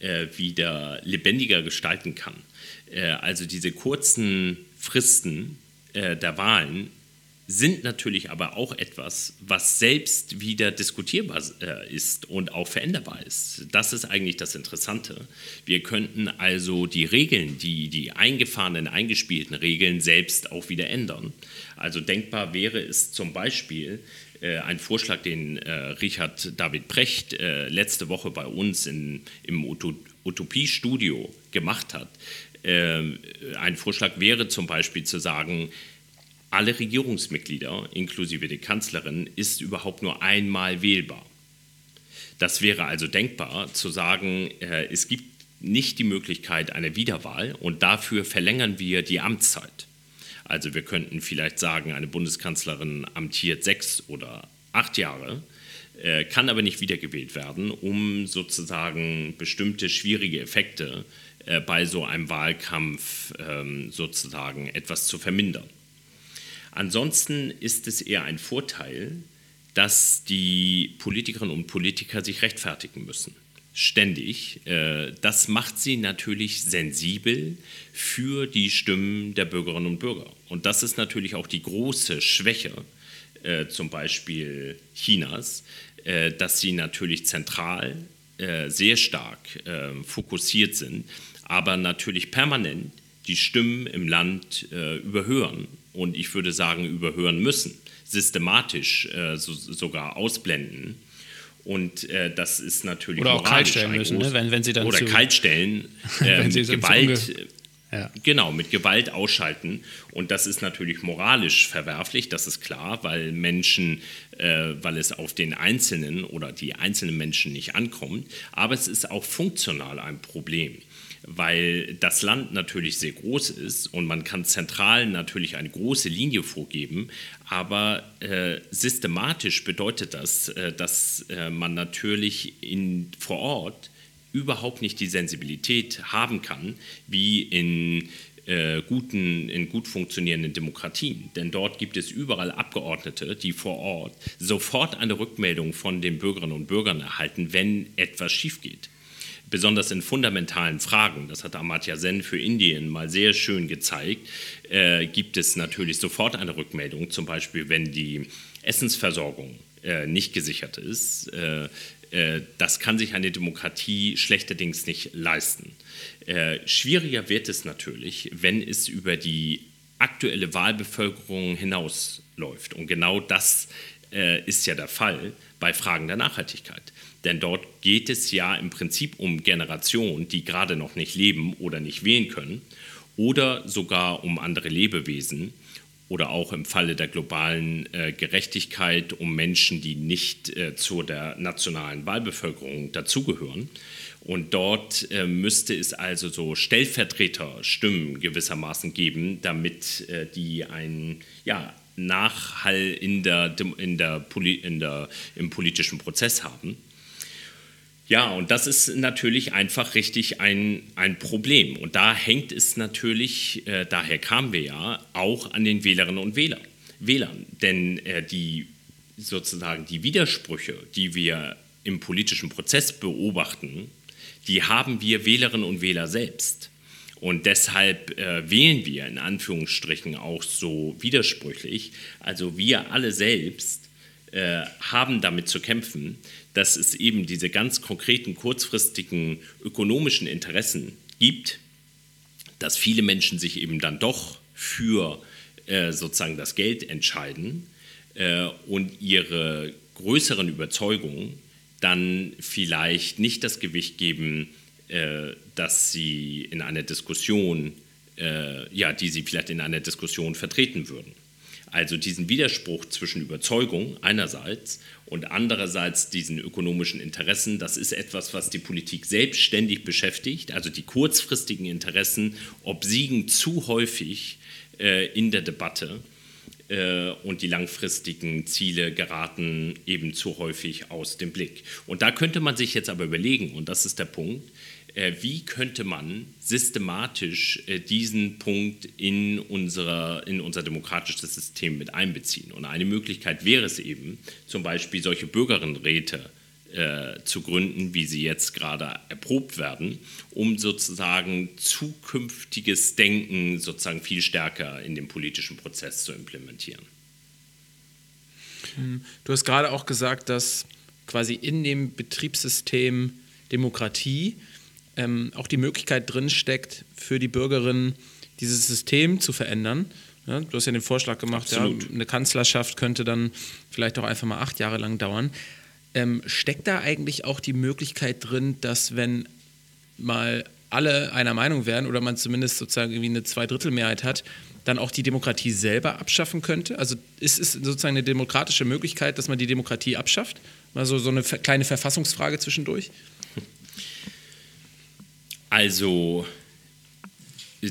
äh, wieder lebendiger gestalten kann. Äh, also diese kurzen Fristen äh, der Wahlen sind natürlich aber auch etwas, was selbst wieder diskutierbar äh, ist und auch veränderbar ist. Das ist eigentlich das Interessante. Wir könnten also die Regeln, die, die eingefahrenen, eingespielten Regeln selbst auch wieder ändern. Also denkbar wäre es zum Beispiel, äh, ein Vorschlag, den äh, Richard David Precht äh, letzte Woche bei uns in, im Utopie-Studio gemacht hat. Äh, ein Vorschlag wäre zum Beispiel zu sagen, alle Regierungsmitglieder, inklusive der Kanzlerin, ist überhaupt nur einmal wählbar. Das wäre also denkbar, zu sagen, äh, es gibt nicht die Möglichkeit einer Wiederwahl und dafür verlängern wir die Amtszeit. Also wir könnten vielleicht sagen, eine Bundeskanzlerin amtiert sechs oder acht Jahre, äh, kann aber nicht wiedergewählt werden, um sozusagen bestimmte schwierige Effekte äh, bei so einem Wahlkampf ähm, sozusagen etwas zu vermindern. Ansonsten ist es eher ein Vorteil, dass die Politikerinnen und Politiker sich rechtfertigen müssen ständig. Äh, das macht sie natürlich sensibel für die Stimmen der Bürgerinnen und Bürger. Und das ist natürlich auch die große Schwäche äh, zum Beispiel Chinas, äh, dass sie natürlich zentral sehr stark fokussiert sind, aber natürlich permanent die Stimmen im Land überhören und ich würde sagen überhören müssen, systematisch sogar ausblenden und äh, das ist natürlich oder auch kaltstellen müssen, ne? wenn, wenn sie dann oder zu, kaltstellen, äh, mit Gewalt, ja. genau mit Gewalt ausschalten. Und das ist natürlich moralisch verwerflich, das ist klar, weil Menschen, äh, weil es auf den Einzelnen oder die einzelnen Menschen nicht ankommt. Aber es ist auch funktional ein Problem weil das Land natürlich sehr groß ist und man kann zentral natürlich eine große Linie vorgeben, aber äh, systematisch bedeutet das, äh, dass äh, man natürlich in, vor Ort überhaupt nicht die Sensibilität haben kann, wie in äh, guten, in gut funktionierenden Demokratien. Denn dort gibt es überall Abgeordnete, die vor Ort sofort eine Rückmeldung von den Bürgerinnen und Bürgern erhalten, wenn etwas schief geht besonders in fundamentalen Fragen, das hat Amartya Sen für Indien mal sehr schön gezeigt, äh, gibt es natürlich sofort eine Rückmeldung, zum Beispiel wenn die Essensversorgung äh, nicht gesichert ist. Äh, äh das kann sich eine Demokratie schlechterdings nicht leisten. Äh, schwieriger wird es natürlich, wenn es über die aktuelle Wahlbevölkerung hinausläuft. Und genau das äh, ist ja der Fall bei Fragen der Nachhaltigkeit. Denn dort geht es ja im Prinzip um Generationen, die gerade noch nicht leben oder nicht wählen können, oder sogar um andere Lebewesen oder auch im Falle der globalen äh, Gerechtigkeit um Menschen, die nicht äh, zu der nationalen Wahlbevölkerung dazugehören. Und dort äh, müsste es also so Stellvertreterstimmen gewissermaßen geben, damit äh, die ein, ja, Nachhall in der, in der, in der, im politischen Prozess haben. Ja, und das ist natürlich einfach richtig ein, ein Problem. Und da hängt es natürlich, äh, daher kamen wir ja, auch an den Wählerinnen und Wähler, Wählern. Denn äh, die sozusagen die Widersprüche, die wir im politischen Prozess beobachten, die haben wir Wählerinnen und Wähler selbst. Und deshalb äh, wählen wir in Anführungsstrichen auch so widersprüchlich. Also wir alle selbst äh, haben damit zu kämpfen, dass es eben diese ganz konkreten, kurzfristigen ökonomischen Interessen gibt, dass viele Menschen sich eben dann doch für äh, sozusagen das Geld entscheiden äh, und ihre größeren Überzeugungen dann vielleicht nicht das Gewicht geben, äh, dass sie in einer Diskussion äh, ja, die sie vielleicht in einer Diskussion vertreten würden. Also diesen Widerspruch zwischen Überzeugung einerseits und andererseits diesen ökonomischen Interessen, das ist etwas, was die Politik selbstständig beschäftigt. Also die kurzfristigen Interessen obsiegen zu häufig äh, in der Debatte äh, und die langfristigen Ziele geraten eben zu häufig aus dem Blick. Und da könnte man sich jetzt aber überlegen, und das ist der Punkt, wie könnte man systematisch äh, diesen Punkt in, unserer, in unser demokratisches System mit einbeziehen. Und eine Möglichkeit wäre es eben, zum Beispiel solche Bürgerinnenräte äh, zu gründen, wie sie jetzt gerade erprobt werden, um sozusagen zukünftiges Denken sozusagen viel stärker in den politischen Prozess zu implementieren. Du hast gerade auch gesagt, dass quasi in dem Betriebssystem Demokratie ähm, auch die Möglichkeit drin steckt, für die Bürgerinnen dieses System zu verändern. Ja, du hast ja den Vorschlag gemacht, ja, eine Kanzlerschaft könnte dann vielleicht auch einfach mal acht Jahre lang dauern. Ähm, steckt da eigentlich auch die Möglichkeit drin, dass wenn mal alle einer Meinung wären oder man zumindest sozusagen irgendwie eine Zweidrittelmehrheit hat, dann auch die Demokratie selber abschaffen könnte? Also ist es sozusagen eine demokratische Möglichkeit, dass man die Demokratie abschafft? Also so eine kleine Verfassungsfrage zwischendurch? Also,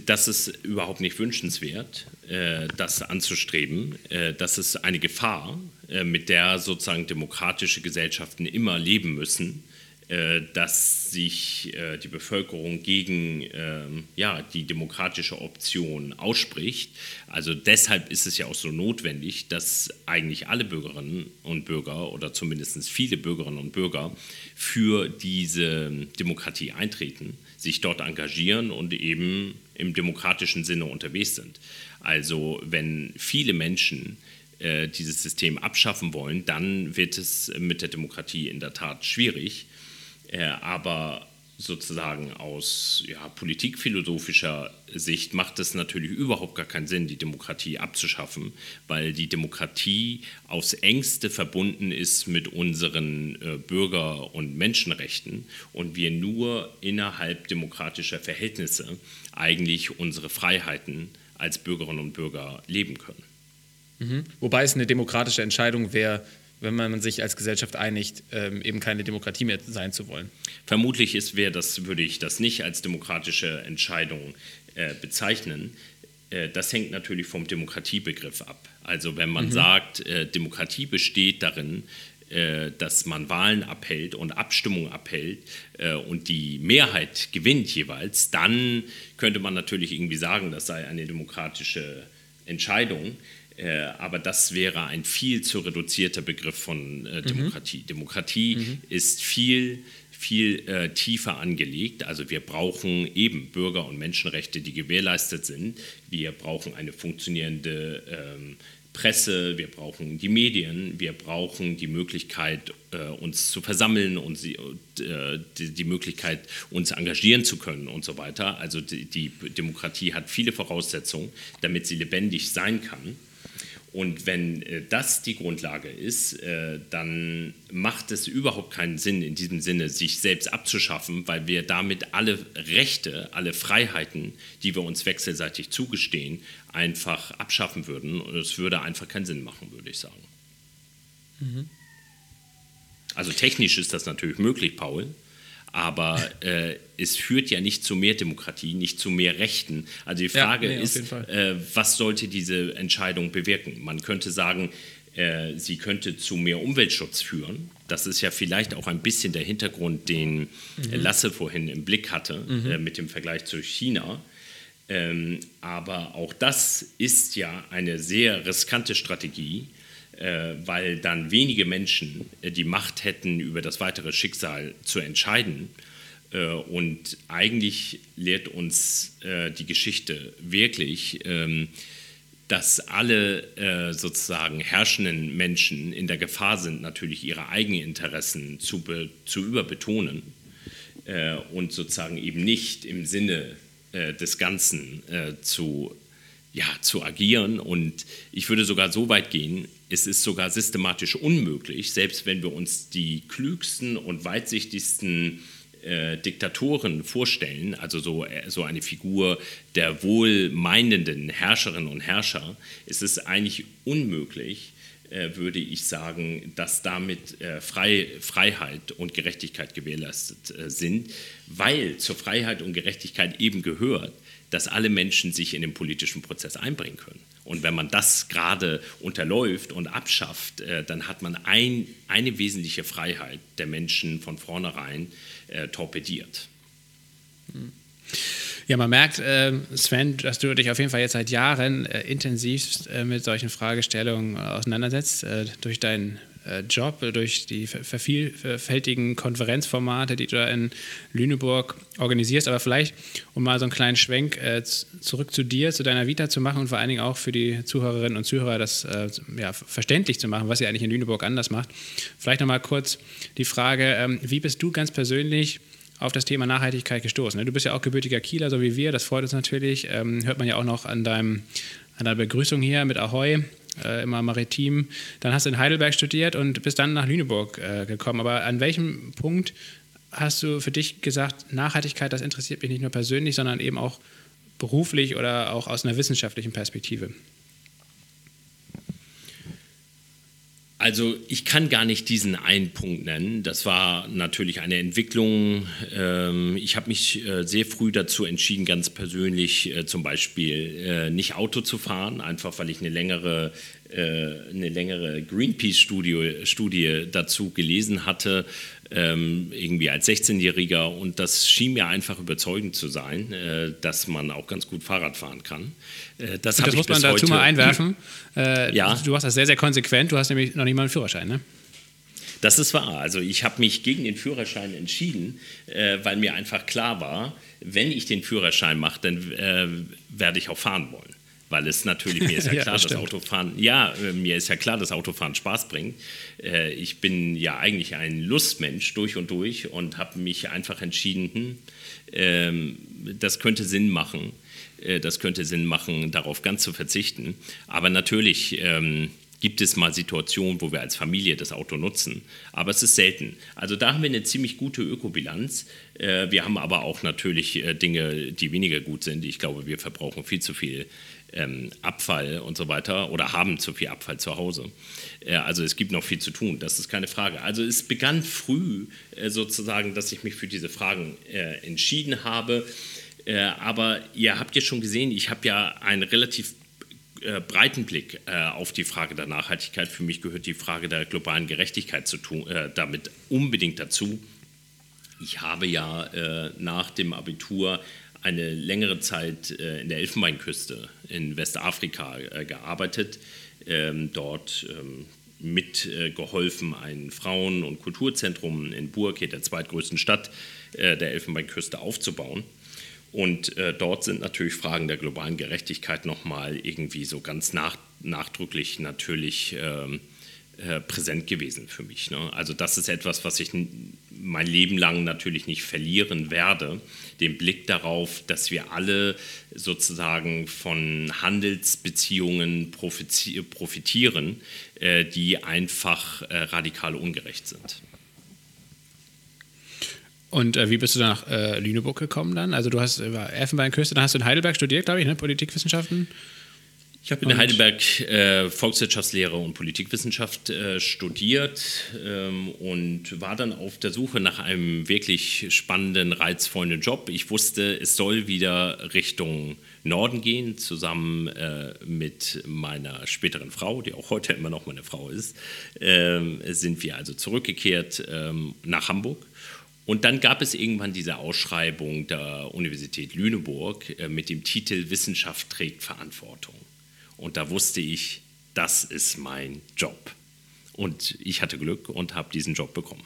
das ist überhaupt nicht wünschenswert, äh, das anzustreben. Äh, das ist eine Gefahr, äh, mit der sozusagen demokratische Gesellschaften immer leben müssen dass sich äh, die Bevölkerung gegen ähm, ja, die demokratische Option ausspricht. Also deshalb ist es ja auch so notwendig, dass eigentlich alle Bürgerinnen und Bürger oder zumindest viele Bürgerinnen und Bürger für diese Demokratie eintreten, sich dort engagieren und eben im demokratischen Sinne unterwegs sind. Also wenn viele Menschen äh, dieses System abschaffen wollen, dann wird es mit der Demokratie in der Tat schwierig. Äh, aber sozusagen aus ja, politikphilosophischer Sicht macht es natürlich überhaupt gar keinen Sinn, die Demokratie abzuschaffen, weil die Demokratie aufs engste verbunden ist mit unseren äh, Bürger- und Menschenrechten und wir nur innerhalb demokratischer Verhältnisse eigentlich unsere Freiheiten als Bürgerinnen und Bürger leben können. Mhm. Wobei es eine demokratische Entscheidung wäre, wenn man sich als Gesellschaft einigt, ähm, eben keine Demokratie mehr sein zu wollen. Vermutlich ist, wäre das, würde ich das nicht als demokratische Entscheidung äh, bezeichnen. Äh, das hängt natürlich vom Demokratiebegriff ab. Also wenn man mhm. sagt, äh, Demokratie besteht darin, äh, dass man Wahlen abhält und Abstimmungen abhält äh, und die Mehrheit gewinnt jeweils, dann könnte man natürlich irgendwie sagen, das sei eine demokratische Entscheidung. Äh, aber das wäre ein viel zu reduzierter Begriff von äh, mhm. Demokratie. Mhm. Demokratie mhm. ist viel, viel äh, tiefer angelegt. Also wir brauchen eben Bürger- und Menschenrechte, die gewährleistet sind. Wir brauchen eine funktionierende ähm, Presse, wir brauchen die Medien, wir brauchen die Möglichkeit, äh, uns zu versammeln und sie, äh, die, die, Möglichkeit, uns engagieren zu können und so weiter. Also die Demokratie hat viele Voraussetzungen, damit sie lebendig sein kann. Und wenn äh, das die Grundlage ist, äh, dann macht es überhaupt keinen Sinn, in diesem Sinne sich selbst abzuschaffen, weil wir damit alle Rechte, alle Freiheiten, die wir uns wechselseitig zugestehen, einfach abschaffen würden. Und es würde einfach keinen Sinn machen, würde ich sagen. Mhm. Also technisch ist das natürlich möglich, Paul aber äh, es führt ja nicht zu mehr Demokratie, nicht zu mehr Rechten. Also die Frage ja, nee, ist, äh, was sollte diese Entscheidung bewirken? Man könnte sagen, äh, sie könnte zu mehr Umweltschutz führen. Das ist ja vielleicht auch ein bisschen der Hintergrund, den mhm. Lasse vorhin im Blick hatte mhm. Äh, mit dem Vergleich zu China. Ähm, aber auch das ist ja eine sehr riskante Strategie, weil dann wenige Menschen äh, die Macht hätten, über das weitere Schicksal zu entscheiden. Äh, und eigentlich lehrt uns die Geschichte wirklich, ähm, dass alle sozusagen herrschenden Menschen in der Gefahr sind, natürlich ihre eigenen Interessen zu, zu überbetonen und sozusagen eben nicht im Sinne des Ganzen zu ja, zu agieren. Und ich würde sogar so weit gehen, es ist sogar systematisch unmöglich, selbst wenn wir uns die klügsten und weitsichtigsten äh, Diktatoren vorstellen, also so, äh, so eine Figur der wohlmeinenden Herrscherinnen und Herrscher, ist es eigentlich unmöglich, äh, würde ich sagen, dass damit Frei, Freiheit und Gerechtigkeit gewährleistet äh, sind, weil zur Freiheit und Gerechtigkeit eben gehört, dass alle Menschen sich in den politischen Prozess einbringen können. Und wenn man das gerade unterläuft und abschafft, äh, dann hat man ein, eine wesentliche Freiheit der Menschen von vornherein äh, torpediert. Ja, man merkt, äh, Sven, dass du dich auf jeden Fall jetzt seit Jahren äh, intensiv äh, mit solchen Fragestellungen auseinandersetzt, durch deinen Job, durch die vervielfältigen Konferenzformate, die du da in Lüneburg organisierst. Aber vielleicht, um mal so einen kleinen Schwenk äh, zurück zu dir, zu deiner Vita zu machen und vor allen Dingen auch für die Zuhörerinnen und Zuhörer das äh, ja, verständlich zu machen, was ihr eigentlich in Lüneburg anders macht. Vielleicht nochmal kurz die Frage, ähm, wie bist du ganz persönlich auf das Thema Nachhaltigkeit gestoßen? Ne? Du bist ja auch gebürtiger Kieler, so wie wir, das freut uns natürlich. Ähm, hört man ja auch noch an, deinem, an deiner Begrüßung hier mit Ahoi äh, immer maritim. Dann hast du in Heidelberg studiert und bist dann nach Lüneburg äh, gekommen. Aber an welchem Punkt hast du für dich gesagt, Nachhaltigkeit, das interessiert mich nicht nur persönlich, sondern eben auch beruflich oder auch aus einer wissenschaftlichen Perspektive? Also ich kann gar nicht diesen einen Punkt nennen. Das war natürlich eine Entwicklung. Ähm, ich habe mich äh, sehr früh dazu entschieden, ganz persönlich äh, zum Beispiel äh, nicht Auto zu fahren, einfach weil ich eine längere eine längere Greenpeace-Studie Studie dazu gelesen hatte, ähm, irgendwie als 16-Jähriger. Und das schien mir einfach überzeugend zu sein, dass man auch ganz gut Fahrrad fahren kann. Äh, das, das muss man dazu mal einwerfen. Äh, ja. Du machst das sehr, sehr konsequent. Du hast nämlich noch nicht mal einen Führerschein, ne? Das ist wahr. Also ich habe mich gegen den Führerschein entschieden, äh, weil mir einfach klar war, wenn ich den Führerschein mache, dann äh, werde ich auch fahren wollen weil es natürlich, mir ist ja, ja klar, das dass Autofahren, ja, äh, mir ist ja klar, dass Autofahren Spaß bringt. Äh, ich bin ja eigentlich ein Lustmensch durch und durch und habe mich einfach entschieden, hm, ähm, das könnte Sinn machen, das könnte Sinn machen, darauf ganz zu verzichten. Aber natürlich ähm, gibt es mal Situationen, wo wir als Familie das Auto nutzen. Aber es ist selten. Also da haben wir eine ziemlich gute Ökobilanz. Wir haben aber auch natürlich Dinge, die weniger gut sind. Ich glaube, wir verbrauchen viel zu viel ähm, Abfall und so weiter oder haben zu viel Abfall zu Hause. Äh, also es gibt noch viel zu tun, das ist keine Frage. Also es begann früh äh, sozusagen, dass ich mich für diese Fragen äh, entschieden habe. Äh, aber ihr habt ja schon gesehen, ich habe ja einen relativ äh, breiten Blick äh, auf die Frage der Nachhaltigkeit. Für mich gehört die Frage der globalen Gerechtigkeit zu tun, damit unbedingt dazu. Ich habe ja nach dem Abitur eine längere Zeit in der Elfenbeinküste in Westafrika gearbeitet, ähm, dort ähm, mitgeholfen, ein Frauen- und Kulturzentrum in Burke, der zweitgrößten Stadt der Elfenbeinküste, aufzubauen. Und dort sind natürlich Fragen der globalen Gerechtigkeit nochmal irgendwie so ganz nach, nachdrücklich natürlich ähm, äh, präsent gewesen für mich. Ne? Also das ist etwas, was ich mein Leben lang natürlich nicht verlieren werde. Den Blick darauf, dass wir alle sozusagen von Handelsbeziehungen profitieren, äh, die einfach äh, radikal ungerecht sind. Und äh, wie bist du nach äh, Lüneburg gekommen dann? Also du hast über Elfenbeinküste, dann hast du in Heidelberg studiert, glaube ich, ne? Politikwissenschaften. Ich habe in Heidelberg äh, Volkswirtschaftslehre und Politikwissenschaft äh, studiert ähm, und war dann auf der Suche nach einem wirklich spannenden, reizvollen Job. Ich wusste, es soll wieder Richtung Norden gehen, zusammen äh, mit meiner späteren Frau, die auch heute immer noch meine Frau ist, ähm, sind wir also zurückgekehrt ähm, nach Hamburg. Und dann gab es irgendwann diese Ausschreibung der Universität Lüneburg äh, mit dem Titel Wissenschaft trägt Verantwortung. Und da wusste ich, das ist mein Job. Und ich hatte Glück und habe diesen Job bekommen.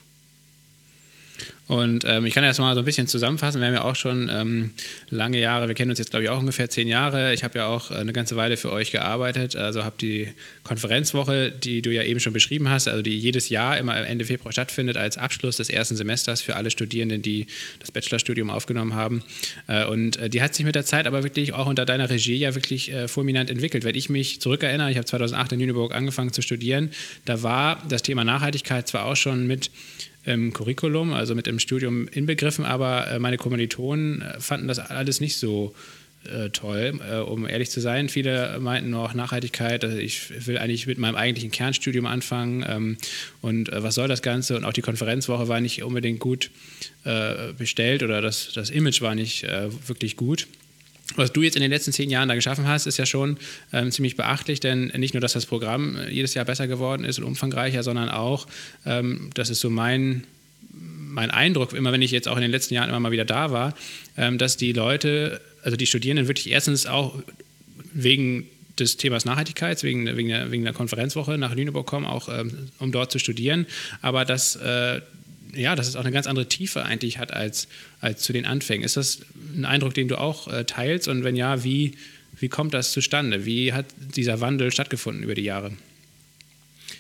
Und ähm, ich kann das mal so ein bisschen zusammenfassen. Wir haben ja auch schon ähm, lange Jahre, wir kennen uns jetzt, glaube ich, auch ungefähr zehn Jahre. Ich habe ja auch äh, eine ganze Weile für euch gearbeitet. Also habe die Konferenzwoche, die du ja eben schon beschrieben hast, also die jedes Jahr immer Ende Februar stattfindet, als Abschluss des ersten Semesters für alle Studierenden, die das Bachelorstudium aufgenommen haben. Äh, und äh, die hat sich mit der Zeit aber wirklich auch unter deiner Regie ja wirklich äh, fulminant entwickelt. Wenn ich mich zurückerinnere, ich habe 2008 in Lüneburg angefangen zu studieren, da war das Thema Nachhaltigkeit zwar auch schon mit im Curriculum, also mit dem Studium inbegriffen, aber äh, meine Kommilitonen äh, fanden das alles nicht so äh, toll, um ehrlich zu sein. Viele meinten noch Nachhaltigkeit, also ich will eigentlich mit meinem eigentlichen Kernstudium anfangen ähm, und was soll das Ganze? Und auch die Konferenzwoche war nicht unbedingt gut bestellt oder das, das Image war nicht wirklich gut. Was du jetzt in den letzten zehn Jahren da geschaffen hast, ist ja schon ähm, ziemlich beachtlich, denn nicht nur, dass das Programm jedes Jahr besser geworden ist und umfangreicher, sondern auch, ähm, das ist so mein mein Eindruck, immer wenn ich jetzt auch in den letzten Jahren immer mal wieder da war, ähm, dass die Leute also die Studierenden wirklich erstens auch wegen des Themas Nachhaltigkeit, wegen, wegen, der, wegen der Konferenzwoche nach Lüneburg kommen, auch ähm, um dort zu studieren, aber dass, äh, ja, dass es auch eine ganz andere Tiefe eigentlich hat als, als zu den Anfängen. Ist das ein Eindruck, den du auch äh, teilst und wenn ja, wie, wie kommt das zustande? Wie hat dieser Wandel stattgefunden über die Jahre?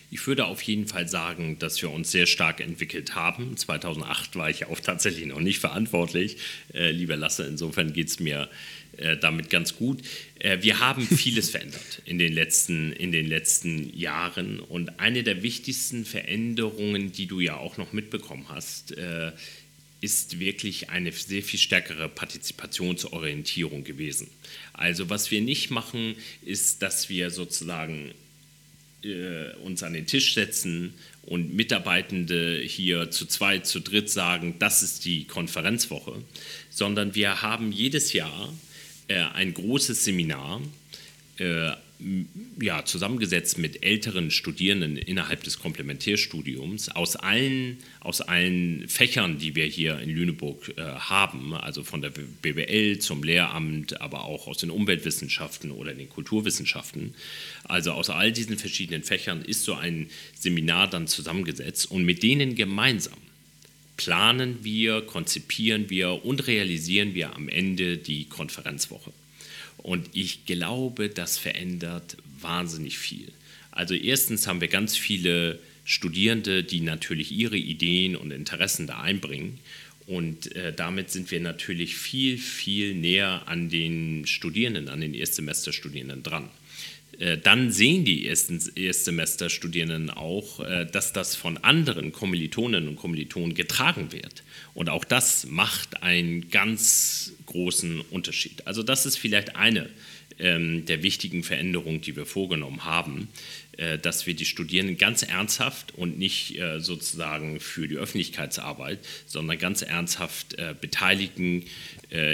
Ich würde auf jeden Fall sagen, dass wir uns sehr stark entwickelt haben. 2008 war ich auch tatsächlich noch nicht verantwortlich, äh, lieber Lasse. Insofern geht es mir äh, damit ganz gut. Äh, wir haben vieles verändert in den, letzten, in den letzten Jahren. Und eine der wichtigsten Veränderungen, die du ja auch noch mitbekommen hast, äh, ist wirklich eine sehr viel stärkere Partizipationsorientierung gewesen. Also was wir nicht machen, ist, dass wir sozusagen äh, uns an den Tisch setzen und Mitarbeitende hier zu zweit, zu dritt sagen, das ist die Konferenzwoche, sondern wir haben jedes Jahr äh, ein großes Seminar, äh, ja, zusammengesetzt mit älteren Studierenden innerhalb des Komplementärstudiums aus allen, aus allen Fächern, die wir hier in Lüneburg äh, haben, also von der BWL zum Lehramt, aber auch aus den Umweltwissenschaften oder den Kulturwissenschaften. Also aus all diesen verschiedenen Fächern ist so ein Seminar dann zusammengesetzt und mit denen gemeinsam planen wir, konzipieren wir und realisieren wir am Ende die Konferenzwoche. Und ich glaube, das verändert wahnsinnig viel. Also erstens haben wir ganz viele Studierende, die natürlich ihre Ideen und Interessen da einbringen. Und äh, damit sind wir natürlich viel, viel näher an den Studierenden, an den Erstsemesterstudierenden dran. Äh, dann sehen die ersten Erstsemesterstudierenden auch, äh, dass das von anderen Kommilitoninnen und Kommilitonen getragen wird. Und auch das macht einen ganz großen Unterschied. Also das ist vielleicht eine ähm, der wichtigen Veränderungen, die wir vorgenommen haben, äh, dass wir die Studierenden ganz ernsthaft und nicht sozusagen für die Öffentlichkeitsarbeit, sondern ganz ernsthaft beteiligen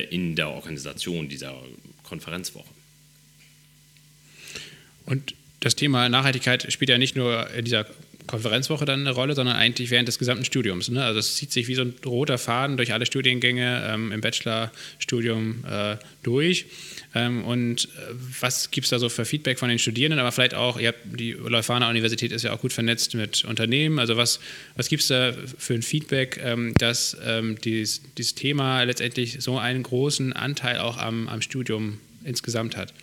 in der Organisation dieser Konferenzwoche. Und das Thema Nachhaltigkeit spielt ja nicht nur in dieser Konferenzwoche dann eine Rolle, sondern eigentlich während des gesamten Studiums. Ne? Also es zieht sich wie so ein roter Faden durch alle Studiengänge ähm, im Bachelorstudium äh, durch. Ähm, und äh, was gibt es da so für Feedback von den Studierenden? Aber vielleicht auch, ihr habt, die Leuphana Universität ist ja auch gut vernetzt mit Unternehmen. Also was, was gibt es da für ein Feedback, ähm, dass ähm, dieses, dieses Thema letztendlich so einen großen Anteil auch am, am Studium insgesamt hat?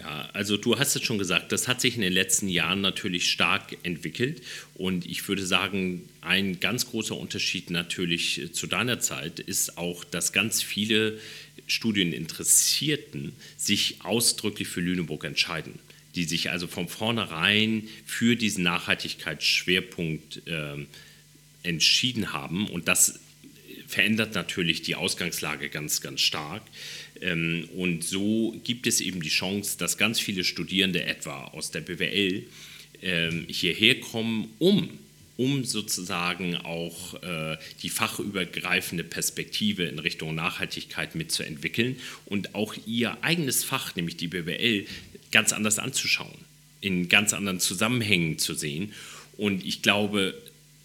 Ja, also du hast es schon gesagt, das hat sich in den letzten Jahren natürlich stark entwickelt. Und ich würde sagen, ein ganz großer Unterschied natürlich zu deiner Zeit ist auch, dass ganz viele Studieninteressierten sich ausdrücklich für Lüneburg entscheiden, die sich also von vornherein für diesen Nachhaltigkeitsschwerpunkt äh, entschieden haben. Und das verändert natürlich die Ausgangslage ganz, ganz stark. Ähm, und so gibt es eben die Chance, dass ganz viele Studierende etwa aus der BWL ähm, hierher kommen, um um sozusagen auch äh, die fachübergreifende Perspektive in Richtung Nachhaltigkeit mitzuentwickeln und auch ihr eigenes Fach, nämlich die BWL, ganz anders anzuschauen, in ganz anderen Zusammenhängen zu sehen. Und ich glaube,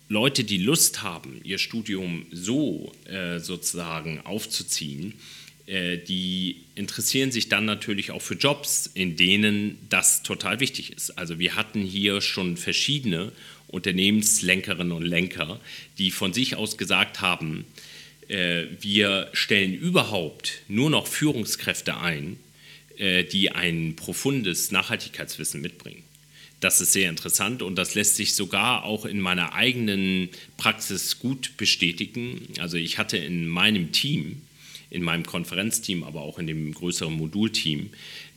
Leute, die Lust haben, ihr Studium so äh, sozusagen aufzuziehen, äh, die interessieren sich dann natürlich auch für Jobs, in denen das total wichtig ist. Also wir hatten hier schon verschiedene Unternehmenslenkerinnen und Lenker, die von sich aus gesagt haben, äh, wir stellen überhaupt nur noch Führungskräfte ein, äh, die ein profundes Nachhaltigkeitswissen mitbringen. Das ist sehr interessant und das lässt sich sogar auch in meiner eigenen Praxis gut bestätigen. Also ich hatte in meinem Team, in meinem Konferenzteam, aber auch in dem größeren Modulteam,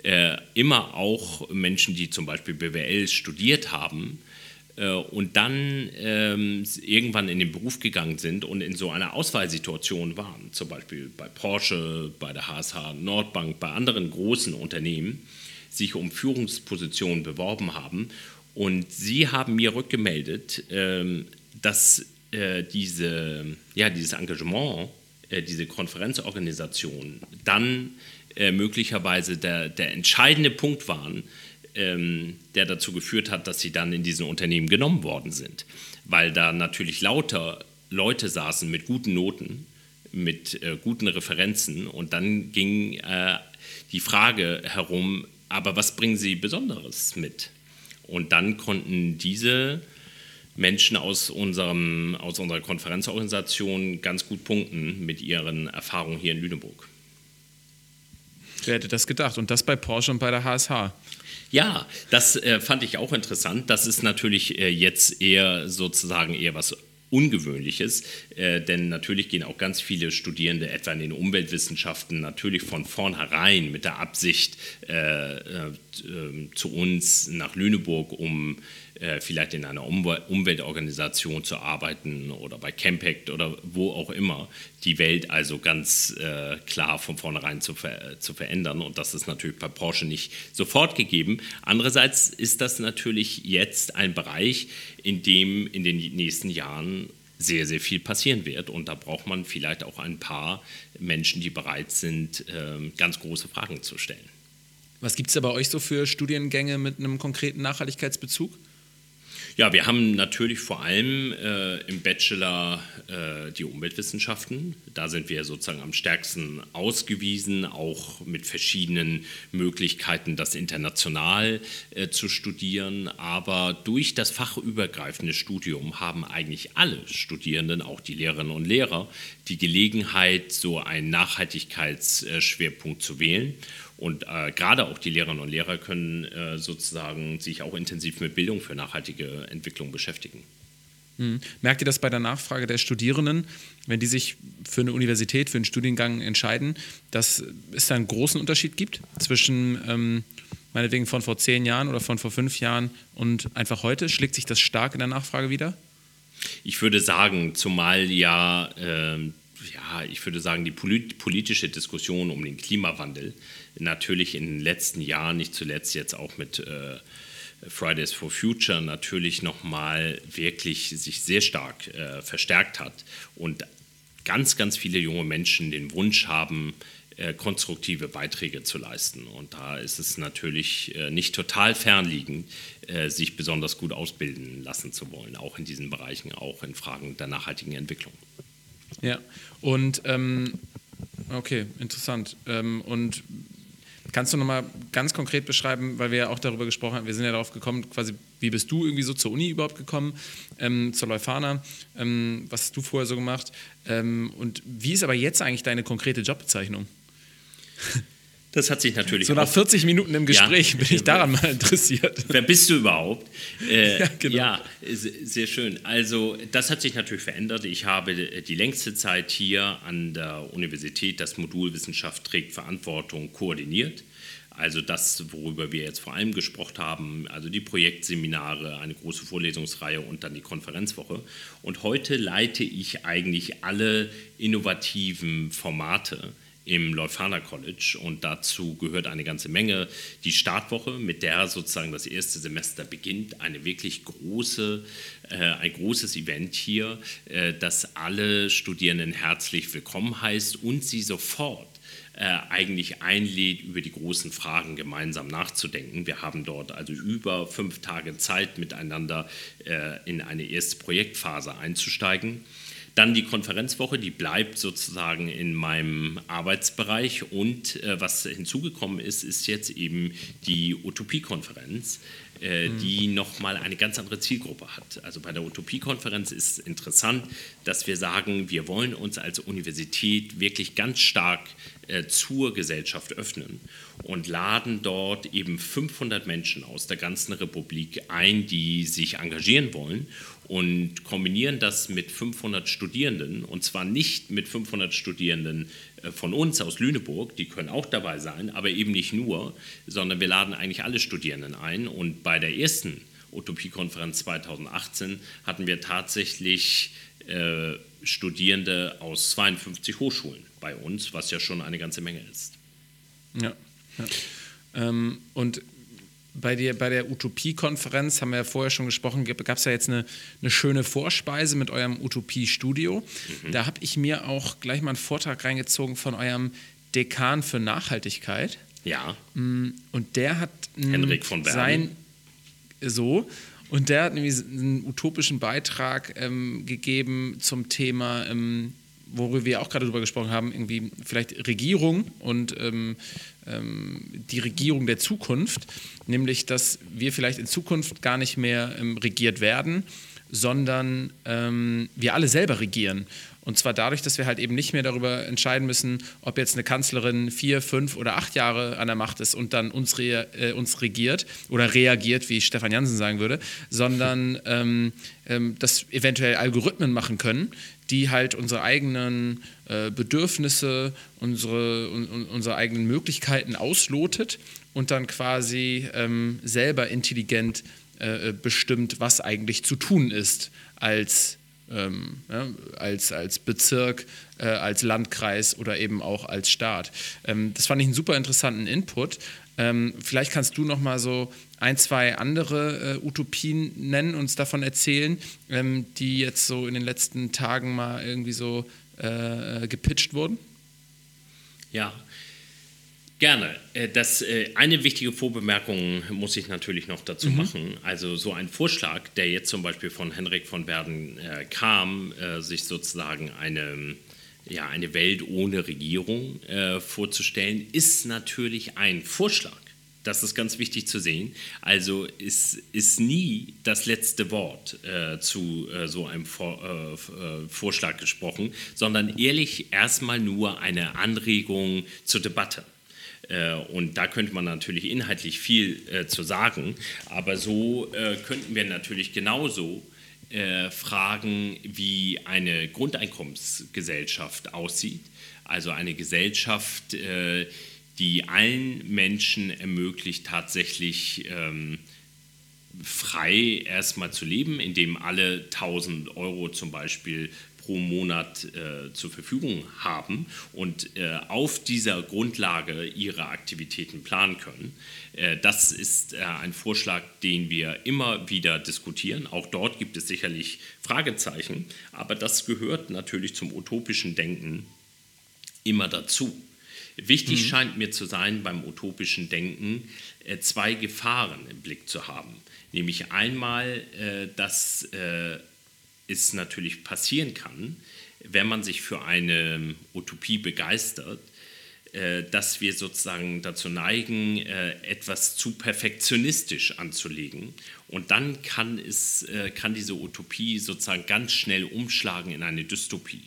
äh, immer auch Menschen, die zum Beispiel BWL studiert haben äh, und dann ähm, irgendwann in den Beruf gegangen sind und in so einer Auswahlsituation waren, zum Beispiel bei Porsche, bei der HSH Nordbank, bei anderen großen Unternehmen, sich um Führungspositionen beworben haben. Und sie haben mir rückgemeldet, ähm, dass äh, diese, ja, dieses Engagement, äh, diese Konferenzorganisation dann äh, möglicherweise der, der entscheidende Punkt waren, ähm, der dazu geführt hat, dass sie dann in diesen Unternehmen genommen worden sind. Weil da natürlich lauter Leute saßen mit guten Noten, mit äh, guten Referenzen und dann ging äh, die Frage herum, aber was bringen sie Besonderes mit? Und dann konnten diese Menschen aus, unserem, aus unserer Konferenzorganisation ganz gut punkten mit ihren Erfahrungen hier in Lüneburg. Wer hätte das gedacht? Und das bei Porsche und bei der HSH. Ja, das äh, fand ich auch interessant. Das ist natürlich äh, jetzt eher sozusagen eher was Ungewöhnliches, äh, denn natürlich gehen auch ganz viele Studierende etwa in den Umweltwissenschaften natürlich von vornherein mit der Absicht äh, zu uns nach Lüneburg, um äh, vielleicht in einer Umweltorganisation zu arbeiten oder bei Campact oder wo auch immer, die Welt also ganz äh, klar von vornherein zu, ver zu verändern. Und das ist natürlich bei Porsche nicht sofort gegeben. Andererseits ist das natürlich jetzt ein Bereich, in dem in den nächsten Jahren sehr, sehr viel passieren wird. Und da braucht man vielleicht auch ein paar Menschen, die bereit sind, ähm, ganz große Fragen zu stellen. Was gibt es da bei euch so für Studiengänge mit einem konkreten Nachhaltigkeitsbezug? Ja, wir haben natürlich vor allem äh, im Bachelor äh, die Umweltwissenschaften. Da sind wir sozusagen am stärksten ausgewiesen, auch mit verschiedenen Möglichkeiten, das international äh, zu studieren. Aber durch das fachübergreifende Studium haben eigentlich alle Studierenden, auch die Lehrerinnen und Lehrer, die Gelegenheit, so einen Nachhaltigkeitsschwerpunkt zu wählen. Und äh, gerade auch die Lehrerinnen und Lehrer können äh, sozusagen sich auch intensiv mit Bildung für nachhaltige Entwicklung beschäftigen. Mhm. Merkt ihr das bei der Nachfrage der Studierenden, wenn die sich für eine Universität, für einen Studiengang entscheiden, dass es da einen großen Unterschied gibt zwischen ähm, meinetwegen von vor zehn Jahren oder von vor fünf Jahren und einfach heute? Schlägt sich das stark in der Nachfrage wieder? Ich würde sagen, zumal ja, äh, ja ich würde sagen, die politische Diskussion um den Klimawandel natürlich in den letzten Jahren, nicht zuletzt jetzt auch mit äh, Fridays for Future, natürlich nochmal wirklich sich sehr stark äh, verstärkt hat und ganz, ganz viele junge Menschen den Wunsch haben, äh, konstruktive Beiträge zu leisten. Und da ist es natürlich nicht total fernliegend, sich besonders gut ausbilden lassen zu wollen, auch in diesen Bereichen, auch in Fragen der nachhaltigen Entwicklung. Ja, und ähm, okay, interessant. Ähm, und Kannst du nochmal ganz konkret beschreiben, weil wir ja auch darüber gesprochen haben, wir sind ja darauf gekommen, quasi, wie bist du irgendwie so zur Uni überhaupt gekommen, ähm, zur Leuphana, ähm, was hast du vorher so gemacht ähm, und wie ist aber jetzt eigentlich deine konkrete Jobbezeichnung? Das hat sich natürlich. So nach 40 Minuten im Gespräch ja, bin ich daran mal interessiert. Wer bist du überhaupt? Äh, ja, genau. ja, sehr schön. Also, das hat sich natürlich verändert. Ich habe die längste Zeit hier an der Universität das Modul Wissenschaft trägt Verantwortung koordiniert. Also das, worüber wir jetzt vor allem gesprochen haben, also die Projektseminare, eine große Vorlesungsreihe und dann die Konferenzwoche. Und heute leite ich eigentlich alle innovativen Formate im Leuphana College und dazu gehört eine ganze Menge. Die Startwoche, mit der sozusagen das erste Semester beginnt, eine wirklich große, äh, ein großes Event hier, äh, das alle Studierenden herzlich willkommen heißt und sie sofort äh, eigentlich einlädt, über die großen Fragen gemeinsam nachzudenken. Wir haben dort also über fünf Tage Zeit, miteinander äh, in eine erste Projektphase einzusteigen. Dann die Konferenzwoche, die bleibt sozusagen in meinem Arbeitsbereich. Und äh, was hinzugekommen ist, ist jetzt eben die Utopie-Konferenz, äh, mhm. die nochmal eine ganz andere Zielgruppe hat. Also bei der Utopie-Konferenz ist interessant, dass wir sagen, wir wollen uns als Universität wirklich ganz stark äh, zur Gesellschaft öffnen und laden dort eben 500 Menschen aus der ganzen Republik ein, die sich engagieren wollen und kombinieren das mit 500 Studierenden und zwar nicht mit 500 Studierenden äh, von uns aus Lüneburg, die können auch dabei sein, aber eben nicht nur, sondern wir laden eigentlich alle Studierenden ein und bei der ersten Utopiekonferenz 2018 hatten wir tatsächlich äh, Studierende aus 52 Hochschulen bei uns, was ja schon eine ganze Menge ist. Ja. ja. Ähm, und bei, dir, bei der Utopie-Konferenz, haben wir ja vorher schon gesprochen, gab es ja jetzt eine, eine schöne Vorspeise mit eurem Utopie-Studio. Mhm. Da habe ich mir auch gleich mal einen Vortrag reingezogen von eurem Dekan für Nachhaltigkeit. Ja. Mm, und der hat Henrik von Bergen. sein so und der hat nämlich einen utopischen Beitrag ähm, gegeben zum Thema ähm, worüber wir auch gerade drüber gesprochen haben, irgendwie vielleicht Regierung und ähm, ähm, die Regierung der Zukunft, nämlich dass wir vielleicht in Zukunft gar nicht mehr ähm, regiert werden, sondern ähm, wir alle selber regieren. Und zwar dadurch, dass wir halt eben nicht mehr darüber entscheiden müssen, ob jetzt eine Kanzlerin vier, fünf oder acht Jahre an der Macht ist und dann uns, rea äh, uns regiert oder reagiert, wie Stefan Jansen sagen würde, sondern ähm, ähm, dass eventuell Algorithmen machen können, die halt unsere eigenen äh, Bedürfnisse, unsere, un, unsere eigenen Möglichkeiten auslotet und dann quasi ähm, selber intelligent äh, bestimmt, was eigentlich zu tun ist als, ähm, ja, als, als Bezirk, äh, als Landkreis oder eben auch als Staat. Ähm, das fand ich einen super interessanten Input. Ähm, vielleicht kannst du noch mal so ein, zwei andere äh, Utopien nennen, uns davon erzählen, ähm, die jetzt so in den letzten Tagen mal irgendwie so äh, gepitcht wurden? Ja, gerne. Äh, das, äh, eine wichtige Vorbemerkung muss ich natürlich noch dazu mhm. machen. Also so ein Vorschlag, der jetzt zum Beispiel von Henrik von Werden äh, kam, äh, sich sozusagen eine ja, eine Welt ohne Regierung äh, vorzustellen, ist natürlich ein Vorschlag. Das ist ganz wichtig zu sehen. Also ist, ist nie das letzte Wort äh, zu äh, so einem Vor äh, äh, Vorschlag gesprochen, sondern ehrlich erstmal nur eine Anregung zur Debatte. Äh, und da könnte man natürlich inhaltlich viel zu sagen, aber so könnten wir natürlich genauso äh, Fragen, wie eine Grundeinkommensgesellschaft aussieht. Also eine Gesellschaft, äh, die allen Menschen ermöglicht, tatsächlich ähm, frei erstmal zu leben, indem alle 1000 Euro zum Beispiel pro Monat äh, zur Verfügung haben und äh, auf dieser Grundlage ihre Aktivitäten planen können. Äh, das ist äh, ein Vorschlag, den wir immer wieder diskutieren. Auch dort gibt es sicherlich Fragezeichen, aber das gehört natürlich zum utopischen Denken immer dazu. Wichtig mhm. scheint mir zu sein, beim utopischen Denken äh, zwei Gefahren im Blick zu haben. Nämlich einmal, dass es natürlich passieren kann, wenn man sich für eine Utopie begeistert, äh, dass wir sozusagen dazu neigen, äh, etwas zu perfektionistisch anzulegen. Und dann kann, es, äh, kann diese Utopie sozusagen ganz schnell umschlagen in eine Dystopie.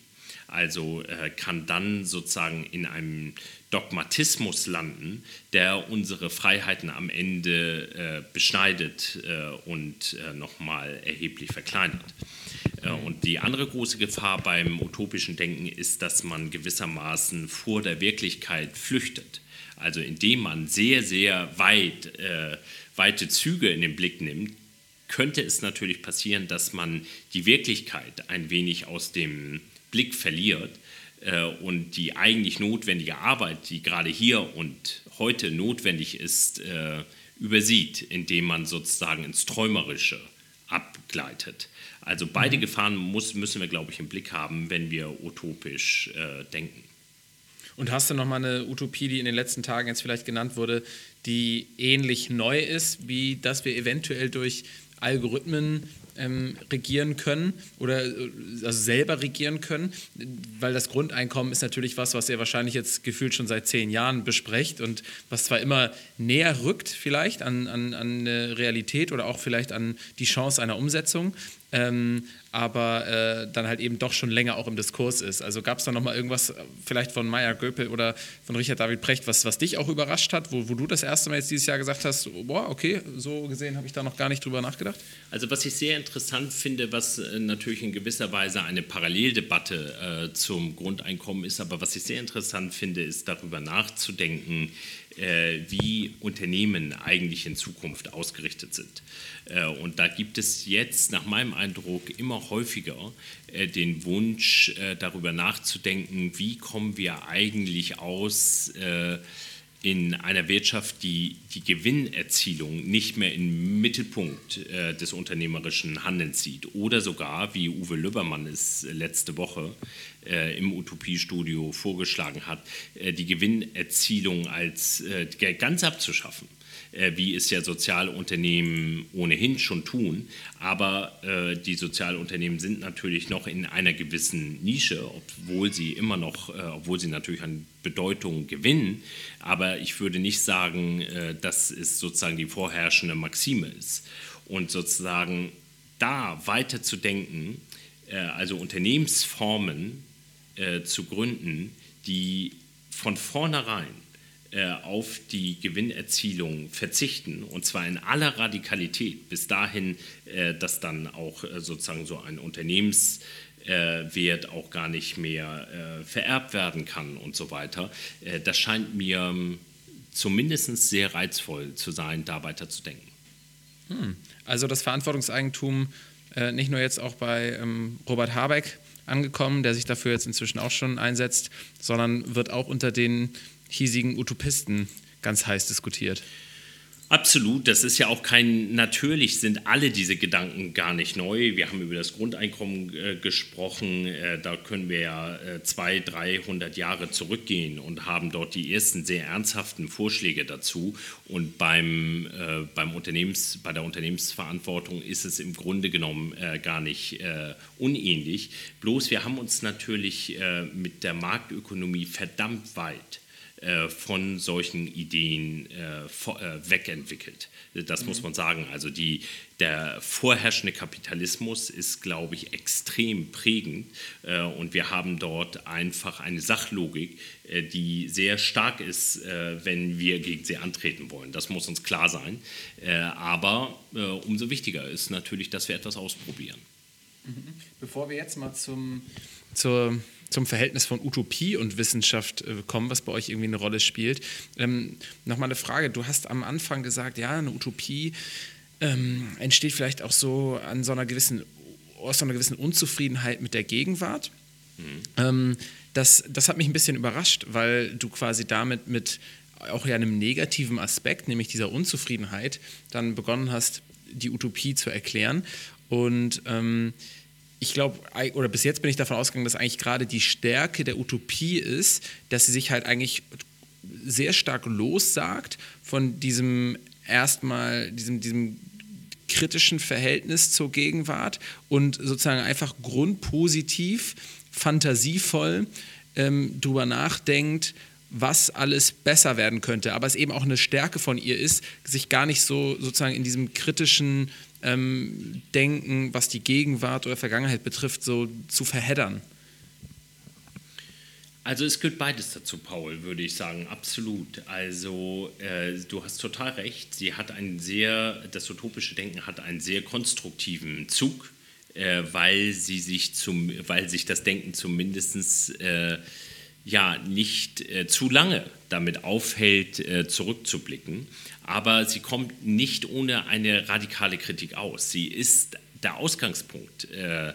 Also kann dann sozusagen in einem Dogmatismus landen, der unsere Freiheiten am Ende beschneidet und nochmal erheblich verkleinert. Und die andere große Gefahr beim utopischen Denken ist, dass man gewissermaßen vor der Wirklichkeit flüchtet. Also indem man sehr, sehr weit, äh, weite Züge in den Blick nimmt, könnte es natürlich passieren, dass man die Wirklichkeit ein wenig aus dem Blick verliert äh, und die eigentlich notwendige Arbeit, die gerade hier und heute notwendig ist, äh, übersieht, indem man sozusagen ins Träumerische abgleitet. Also beide mhm. Gefahren muss, müssen wir, glaube ich, im Blick haben, wenn wir utopisch äh, denken. Und hast du noch mal eine Utopie, die in den letzten Tagen jetzt vielleicht genannt wurde, die ähnlich neu ist, wie dass wir eventuell durch Algorithmen ähm, regieren können oder äh, also selber regieren können, weil das Grundeinkommen ist natürlich was, was ihr wahrscheinlich jetzt gefühlt schon seit zehn Jahren besprecht und was zwar immer näher rückt vielleicht an, an, an eine Realität oder auch vielleicht an die Chance einer Umsetzung, ähm, aber äh, dann halt eben doch schon länger auch im Diskurs ist. Also gab es da nochmal irgendwas äh, vielleicht von Maya Göpel oder von Richard David Precht, was, was dich auch überrascht hat, wo, wo du das erste Mal jetzt dieses Jahr gesagt hast, boah, okay, so gesehen habe ich da noch gar nicht drüber nachgedacht? Also was ich sehr interessant finde, was äh, natürlich in gewisser Weise eine Paralleldebatte äh, zum Grundeinkommen ist, aber was ich sehr interessant finde, ist darüber nachzudenken, wie Unternehmen eigentlich in Zukunft ausgerichtet sind. Äh, und da gibt es jetzt nach meinem Eindruck immer häufiger äh, den Wunsch, äh, darüber nachzudenken, wie kommen wir eigentlich aus äh, in einer Wirtschaft, die die Gewinnerzielung nicht mehr im Mittelpunkt äh, des unternehmerischen Handelns sieht. Oder sogar, wie Uwe Lübbermann es letzte Woche äh, im Utopiestudio vorgeschlagen hat, äh, die Gewinnerzielung als äh, ganz abzuschaffen wie es ja Sozialunternehmen ohnehin schon tun. Aber äh, die Sozialunternehmen sind natürlich noch in einer gewissen Nische, obwohl sie immer noch, äh, obwohl sie natürlich an Bedeutung gewinnen. Aber ich würde nicht sagen, äh, dass es sozusagen die vorherrschende Maxime ist. Und sozusagen da weiter zu denken, äh, also Unternehmensformen äh, zu gründen, die von vornherein äh, auf die Gewinnerzielung verzichten und zwar in aller Radikalität, bis dahin, äh, dass dann auch äh, sozusagen so ein Unternehmenswert auch gar nicht mehr vererbt werden kann und so weiter. Das scheint mir ähm, zumindest sehr reizvoll zu sein, da weiter zu denken. Hm. Also das Verantwortungseigentum nicht nur jetzt auch bei ähm, Robert Habeck angekommen, der sich dafür jetzt inzwischen auch schon einsetzt, sondern wird auch unter den hiesigen Utopisten ganz heiß diskutiert. Absolut, das ist ja auch kein, natürlich sind alle diese Gedanken gar nicht neu. Wir haben über das Grundeinkommen äh, gesprochen, äh, da können wir ja äh, 200, 300 Jahre zurückgehen und haben dort die ersten sehr ernsthaften Vorschläge dazu. Und beim, äh, beim Unternehmens, bei der Unternehmensverantwortung ist es im Grunde genommen äh, gar nicht äh, unähnlich. Bloß wir haben uns natürlich mit der Marktökonomie verdammt weit äh, von solchen Ideen äh, äh, wegentwickelt. Das mhm. muss man sagen. Also die, der vorherrschende Kapitalismus ist, glaube ich, extrem prägend und wir haben dort einfach eine Sachlogik, die sehr stark ist, wenn wir gegen sie antreten wollen. Das muss uns klar sein. Aber umso wichtiger ist natürlich, dass wir etwas ausprobieren. Mhm. Bevor wir jetzt mal zum, zur zum Verhältnis von Utopie und Wissenschaft äh, kommen, was bei euch irgendwie eine Rolle spielt. Ähm, Nochmal eine Frage. Du hast am Anfang gesagt, ja, eine Utopie ähm, entsteht vielleicht auch so an so einer gewissen, aus so einer gewissen Unzufriedenheit mit der Gegenwart. Mhm. Ähm, das, das hat mich ein bisschen überrascht, weil du quasi damit mit auch ja einem negativen Aspekt, nämlich dieser Unzufriedenheit, dann begonnen hast, die Utopie zu erklären. Und ähm, ich glaube, oder bis jetzt bin ich davon ausgegangen, dass eigentlich gerade die Stärke der Utopie ist, dass sie sich halt eigentlich sehr stark lossagt von diesem erstmal, diesem, diesem kritischen Verhältnis zur Gegenwart und sozusagen einfach grundpositiv, fantasievoll ähm, drüber nachdenkt, was alles besser werden könnte. Aber es eben auch eine Stärke von ihr ist, sich gar nicht so sozusagen in diesem kritischen ähm, Denken, was die Gegenwart oder Vergangenheit betrifft, so zu verheddern? Also es gehört beides dazu, Paul, würde ich sagen, absolut. Also äh, du hast total recht. Sie hat einen sehr, das utopische Denken hat einen sehr konstruktiven Zug, äh, weil sie sich zum, weil sich das Denken zumindest äh, ja nicht äh, zu lange damit aufhält, äh, zurückzublicken aber sie kommt nicht ohne eine radikale Kritik aus. Sie ist der Ausgangspunkt, äh, äh,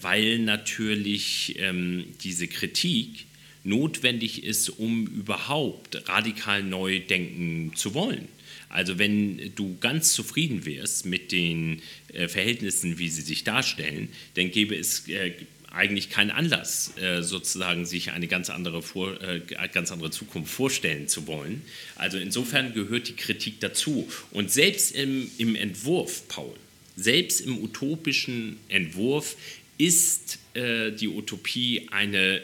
weil natürlich ähm, diese Kritik notwendig ist, um überhaupt radikal neu denken zu wollen. Also wenn du ganz zufrieden wärst mit den äh, Verhältnissen, wie sie sich darstellen, dann gäbe es äh, eigentlich keinen Anlass, äh, sozusagen sich eine ganz andere, Vor äh, ganz andere Zukunft vorstellen zu wollen. Also insofern gehört die Kritik dazu. Und selbst im, im Entwurf, Paul, selbst im utopischen Entwurf ist äh, die Utopie eine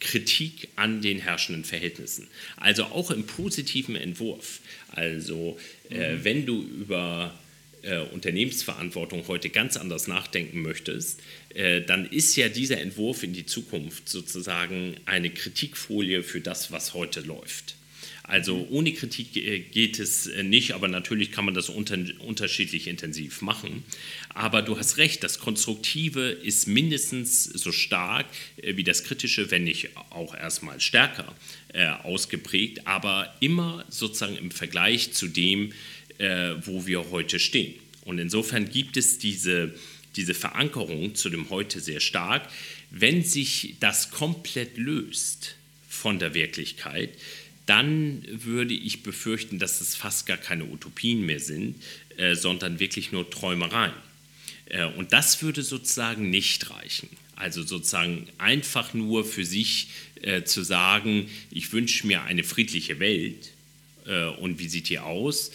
Kritik an den herrschenden Verhältnissen. Also auch im positiven Entwurf. Also äh, mhm. wenn du über äh, Unternehmensverantwortung heute ganz anders nachdenken möchtest, dann ist ja dieser Entwurf in die Zukunft sozusagen eine Kritikfolie für das, was heute läuft. Also ohne Kritik geht es nicht, aber natürlich kann man das unter, unterschiedlich intensiv machen. Aber du hast recht, das Konstruktive ist mindestens so stark wie das Kritische, wenn nicht auch erstmal stärker ausgeprägt, aber immer sozusagen im Vergleich zu dem, wo wir heute stehen. Und insofern gibt es diese, diese Verankerung zu dem Heute sehr stark. Wenn sich das komplett löst von der Wirklichkeit, dann würde ich befürchten, dass es fast gar keine Utopien mehr sind, äh, sondern wirklich nur Träumereien. Äh, und das würde sozusagen nicht reichen. Also sozusagen einfach nur für sich äh, zu sagen, ich wünsche mir eine friedliche Welt und wie sieht die aus,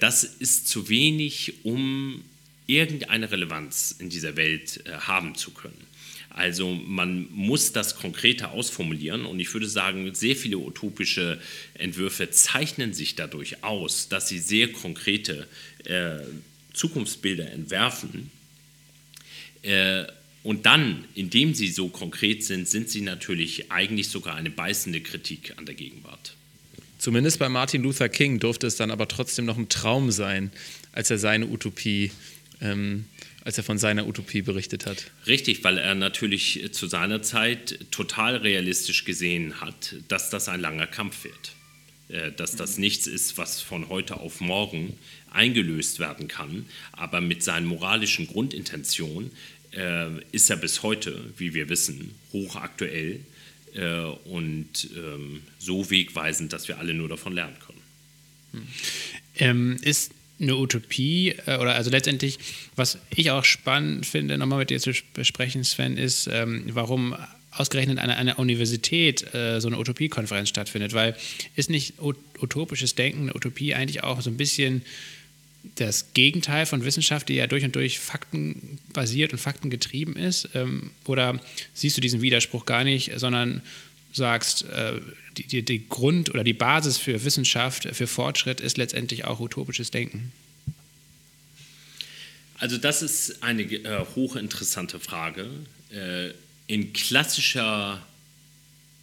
das ist zu wenig, um irgendeine Relevanz in dieser Welt äh, haben zu können. Also man muss das konkreter ausformulieren und ich würde sagen, sehr viele utopische Entwürfe zeichnen sich dadurch aus, dass sie sehr konkrete äh, Zukunftsbilder entwerfen. Äh, und dann, indem sie so konkret sind, sind sie natürlich eigentlich sogar eine beißende Kritik an der Gegenwart. Zumindest bei Martin Luther King durfte es dann aber trotzdem noch ein Traum sein, als er seine Utopie, ähm, als er von seiner Utopie berichtet hat. Richtig, weil er natürlich zu seiner Zeit total realistisch gesehen hat, dass das ein langer Kampf wird. Äh, dass das nichts ist, was von heute auf morgen eingelöst werden kann. Aber mit seinen moralischen Grundintentionen äh, ist er bis heute, wie wir wissen, hochaktuell äh, und ähm, so wegweisend, dass wir alle nur davon lernen können. Hm. Ähm, ist eine Utopie äh, oder also letztendlich, was ich auch spannend finde, nochmal mit dir zu besprechen, Sven, ist, ähm, warum ausgerechnet an einer Universität äh, so eine Utopiekonferenz stattfindet, weil ist nicht utopisches Denken, eine Utopie eigentlich auch so ein bisschen das Gegenteil von Wissenschaft, die ja durch und durch faktenbasiert und faktengetrieben ist? Ähm, oder siehst du diesen Widerspruch gar nicht, sondern sagst, äh, die, die, die, Grund oder die Basis für Wissenschaft, für Fortschritt ist letztendlich auch utopisches Denken? Also das ist eine äh, hochinteressante Frage. Äh, in klassischer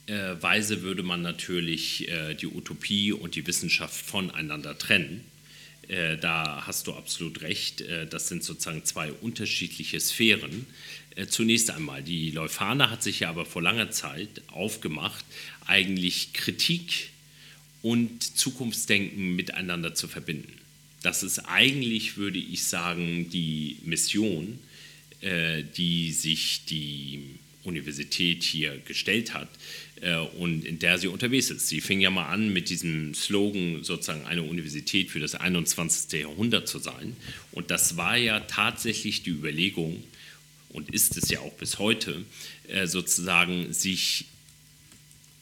äh, Weise würde man natürlich äh, die Utopie und die Wissenschaft voneinander trennen. Äh, da hast du absolut recht. Das sind sozusagen zwei unterschiedliche Sphären. Äh, zunächst einmal, die Leuphana hat sich ja aber vor langer Zeit aufgemacht, eigentlich Kritik und Zukunftsdenken miteinander zu verbinden. Das ist eigentlich, würde ich sagen, die Mission, die sich die Universität hier gestellt hat äh, und in der sie unterwegs ist. Sie fing ja mal an mit diesem Slogan, sozusagen eine Universität für das 21. Jahrhundert zu sein. Und das war ja tatsächlich die Überlegung und ist es ja auch bis heute, äh, sozusagen sich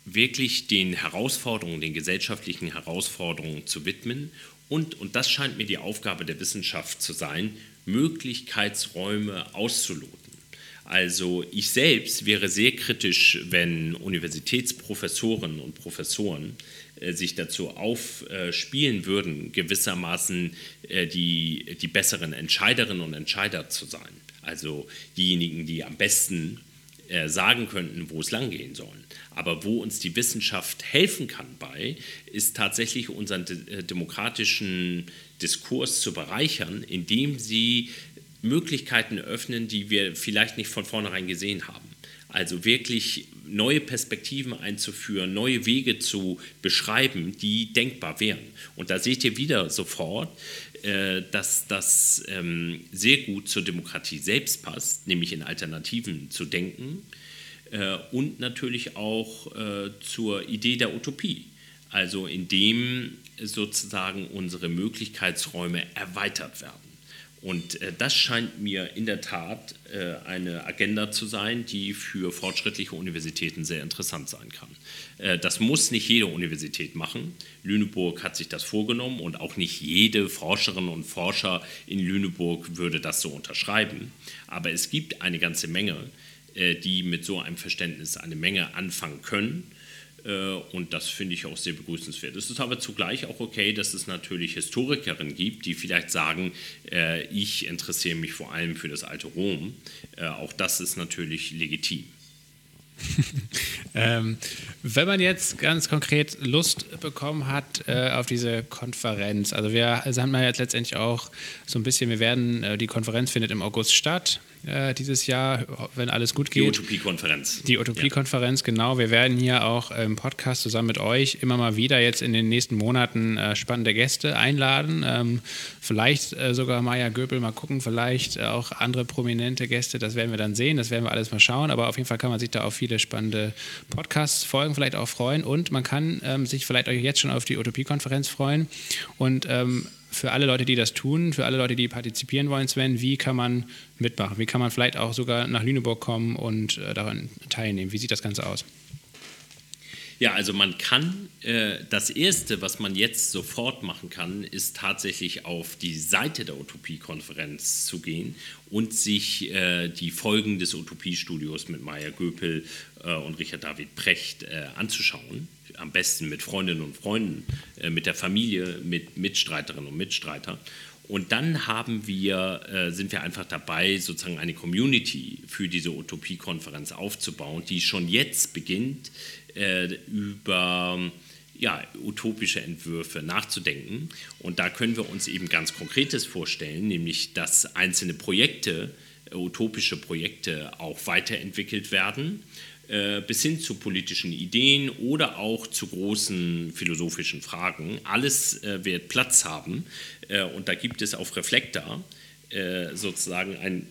wirklich den Herausforderungen, den gesellschaftlichen Herausforderungen zu widmen. Und, und das scheint mir die Aufgabe der Wissenschaft zu sein, Möglichkeitsräume auszuloten. Also ich selbst wäre sehr kritisch, wenn Universitätsprofessoren und Professoren äh, sich dazu aufspielen würden, gewissermaßen äh, die, die besseren Entscheiderinnen und Entscheider zu sein. Also diejenigen, die am besten äh, sagen könnten, wo es langgehen soll. Aber wo uns die Wissenschaft helfen kann bei, ist tatsächlich unseren demokratischen Diskurs zu bereichern, indem sie Möglichkeiten öffnen, die wir vielleicht nicht von vornherein gesehen haben. Also wirklich neue Perspektiven einzuführen, neue Wege zu beschreiben, die denkbar wären. Und da seht ihr wieder sofort, äh, dass das ähm, sehr gut zur Demokratie selbst passt, nämlich in Alternativen zu denken äh, und natürlich auch äh, zur Idee der Utopie. Also indem sozusagen unsere Möglichkeitsräume erweitert werden. Und äh, das scheint mir in der Tat äh, eine Agenda zu sein, die für fortschrittliche Universitäten sehr interessant sein kann. Äh, das muss nicht jede Universität machen. Lüneburg hat sich das vorgenommen und auch nicht jede Forscherin und Forscher in Lüneburg würde das so unterschreiben. Aber es gibt eine ganze Menge, äh, die mit so einem Verständnis eine Menge anfangen können und das finde ich auch sehr begrüßenswert. Es ist aber zugleich auch okay, dass es natürlich Historikerinnen gibt, die vielleicht sagen, äh, ich interessiere mich vor allem für das alte Rom. Äh, auch das ist natürlich legitim. ähm, wenn man jetzt ganz konkret Lust bekommen hat äh, auf diese Konferenz, also wir also haben wir jetzt letztendlich auch so ein bisschen, wir werden, äh, die Konferenz findet im August statt äh, dieses Jahr, wenn alles gut geht. Die Utopie-Konferenz. Die Utopie-Konferenz, ja. genau. Wir werden hier auch im Podcast zusammen mit euch immer mal wieder jetzt in den nächsten Monaten äh, spannende Gäste einladen. Ähm, vielleicht äh, sogar Maya Göpel, mal gucken, vielleicht auch andere prominente Gäste, das werden wir dann sehen, das werden wir alles mal schauen. Aber auf jeden Fall kann man sich da auf viele spannende Podcast-Folgen vielleicht auch freuen und man kann ähm, sich vielleicht auch jetzt schon auf die Utopie-Konferenz freuen und ähm, für alle Leute, die das tun, für alle Leute, die partizipieren wollen, Sven, wie kann man mitmachen? Wie kann man vielleicht auch sogar nach Lüneburg kommen und äh, daran teilnehmen? Wie sieht das Ganze aus? Ja, also man kann, äh, das Erste, was man jetzt sofort machen kann, ist tatsächlich auf die Seite der Utopie-Konferenz zu gehen und sich äh, die Folgen des Utopie-Studios mit Maya Göpel äh, und Richard David Precht äh, anzuschauen. Am besten mit Freundinnen und Freunden, äh, mit der Familie, mit Mitstreiterinnen und Mitstreitern. Und dann haben wir, äh, sind wir einfach dabei, sozusagen eine Community für diese Utopie-Konferenz aufzubauen, die schon jetzt beginnt, äh, über ja, utopische Entwürfe nachzudenken. Und da können wir uns eben ganz Konkretes vorstellen, nämlich dass einzelne Projekte, utopische Projekte auch weiterentwickelt werden bis hin zu politischen Ideen oder auch zu großen philosophischen Fragen. Alles äh, wird Platz haben äh, und da gibt es auf Reflektor äh, sozusagen ein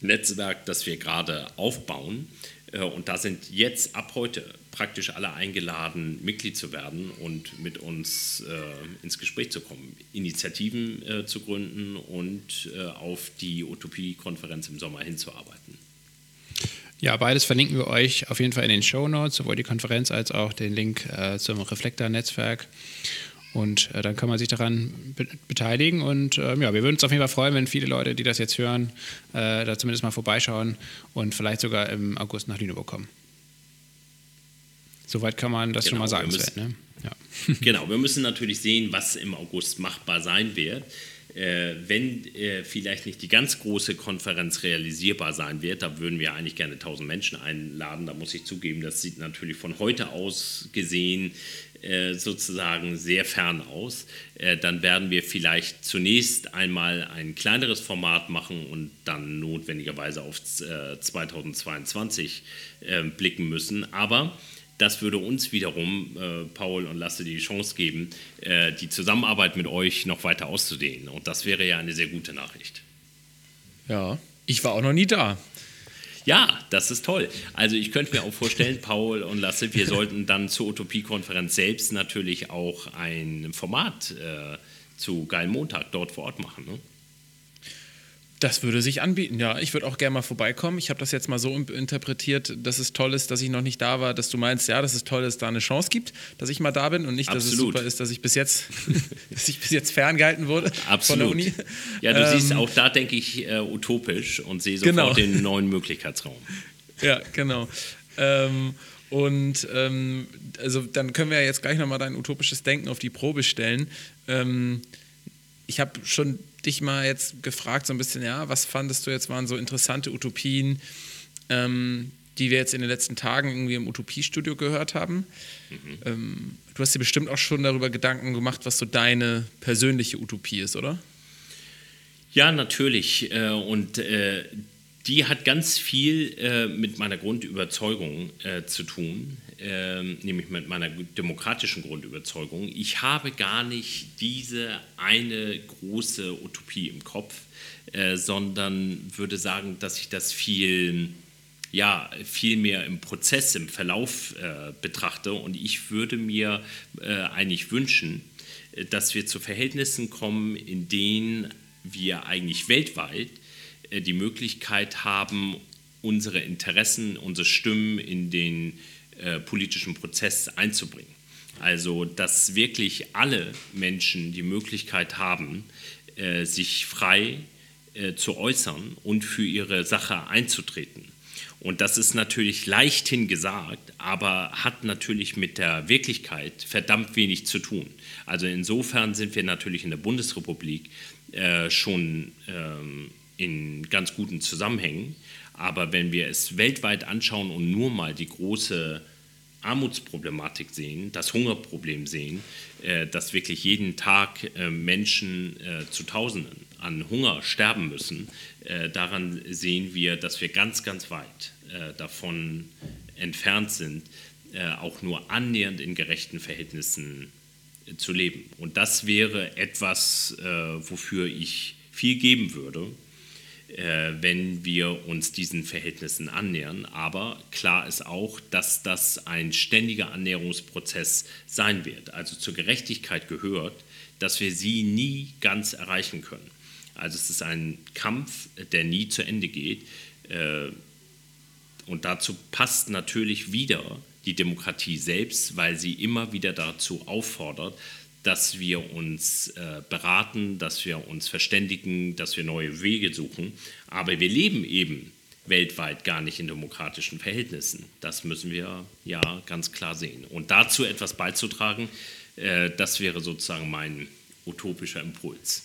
Netzwerk, das wir gerade aufbauen. Äh, und da sind jetzt ab heute praktisch alle eingeladen, Mitglied zu werden und mit uns äh, ins Gespräch zu kommen, Initiativen äh, zu gründen und äh, auf die Utopie-Konferenz im Sommer hinzuarbeiten. Ja, beides verlinken wir euch auf jeden Fall in den Show Notes, sowohl die Konferenz als auch den Link äh, zum Reflektor-Netzwerk. Und äh, dann kann man sich daran be beteiligen. Und äh, ja, wir würden uns auf jeden Fall freuen, wenn viele Leute, die das jetzt hören, äh, da zumindest mal vorbeischauen und vielleicht sogar im August nach Lüneburg kommen. Soweit kann man das genau, schon mal sagen. Müssen, ne? ja. genau, wir müssen natürlich sehen, was im August machbar sein wird. Äh, wenn äh, vielleicht nicht die ganz große Konferenz realisierbar sein wird, da würden wir eigentlich gerne 1000 Menschen einladen. Da muss ich zugeben, das sieht natürlich von heute aus gesehen äh, sozusagen sehr fern aus, dann werden wir vielleicht zunächst einmal ein kleineres Format machen und dann notwendigerweise auf 2022 äh, blicken müssen. Aber das würde uns wiederum, Paul und Lasse, die Chance geben, die Zusammenarbeit mit euch noch weiter auszudehnen. Und das wäre ja eine sehr gute Nachricht. Ja, ich war auch noch nie da. Ja, das ist toll. Also ich könnte mir auch vorstellen, Paul und Lasse, wir sollten dann zur Utopie-Konferenz selbst natürlich auch ein Format äh, zu Geilen Montag dort vor Ort machen. Ne? Das würde sich anbieten, ja. Ich würde auch gerne mal vorbeikommen. Ich habe das jetzt mal so interpretiert, dass es toll ist, dass ich noch nicht da war, dass du meinst, ja, dass es toll ist, da eine Chance gibt, dass ich mal da bin und nicht, dass Absolut. es super ist, dass ich bis jetzt, dass ich bis jetzt ferngehalten wurde Absolut. von der Uni. Ja, du ähm, siehst, auch da denke ich äh, utopisch und sehe sofort genau. den neuen Möglichkeitsraum. Ja, genau. Ähm, und ähm, also dann können wir ja jetzt gleich nochmal dein utopisches Denken auf die Probe stellen. Ähm, ich habe schon dich mal jetzt gefragt, so ein bisschen, ja, was fandest du jetzt waren so interessante Utopien, ähm, die wir jetzt in den letzten Tagen irgendwie im Utopiestudio gehört haben. Mhm. Ähm, du hast dir bestimmt auch schon darüber Gedanken gemacht, was so deine persönliche Utopie ist, oder? Ja, natürlich. Äh, und äh, die hat ganz viel äh, mit meiner Grundüberzeugung äh, zu tun, äh, nämlich mit meiner demokratischen Grundüberzeugung. Ich habe gar nicht diese eine große Utopie im Kopf, äh, sondern würde sagen, dass ich das viel, ja, viel mehr im Prozess, im Verlauf äh, betrachte. Und ich würde mir äh, eigentlich wünschen, dass wir zu Verhältnissen kommen, in denen wir eigentlich weltweit äh, die Möglichkeit haben, unsere Interessen, unsere Stimmen in den äh, politischen Prozess einzubringen. Also, dass wirklich alle Menschen die Möglichkeit haben, äh, sich frei äh, zu äußern und für ihre Sache einzutreten. Und das ist natürlich leichthin gesagt, aber hat natürlich mit der Wirklichkeit verdammt wenig zu tun. Also insofern sind wir natürlich in der Bundesrepublik äh, schon ähm, in ganz guten Zusammenhängen. Aber wenn wir es weltweit anschauen und nur mal die große Armutsproblematik sehen, das Hungerproblem sehen, äh, dass wirklich jeden Tag äh, Menschen äh, zu Tausenden an Hunger sterben müssen, äh, daran sehen wir, dass wir ganz, ganz weit äh, davon entfernt sind, äh, auch nur annähernd in gerechten Verhältnissen zu leben. Und das wäre etwas, wofür ich viel geben würde wenn wir uns diesen Verhältnissen annähern. Aber klar ist auch, dass das ein ständiger Annäherungsprozess sein wird. Also zur Gerechtigkeit gehört, dass wir sie nie ganz erreichen können. Also es ist ein Kampf, der nie zu Ende geht. Äh, und dazu passt natürlich wieder die Demokratie selbst, weil sie immer wieder dazu auffordert, dass wir uns äh, beraten, dass wir uns verständigen, dass wir neue Wege suchen. Aber wir leben eben weltweit gar nicht in demokratischen Verhältnissen. Das müssen wir ja ganz klar sehen. Und dazu etwas beizutragen, äh, das wäre sozusagen mein utopischer Impuls.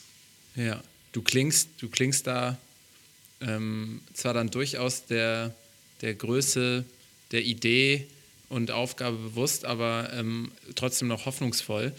Ja, du klingst, du klingst da ähm, zwar dann durchaus der, der Größe der Idee und Aufgabe bewusst, aber ähm, trotzdem noch hoffnungsvoll.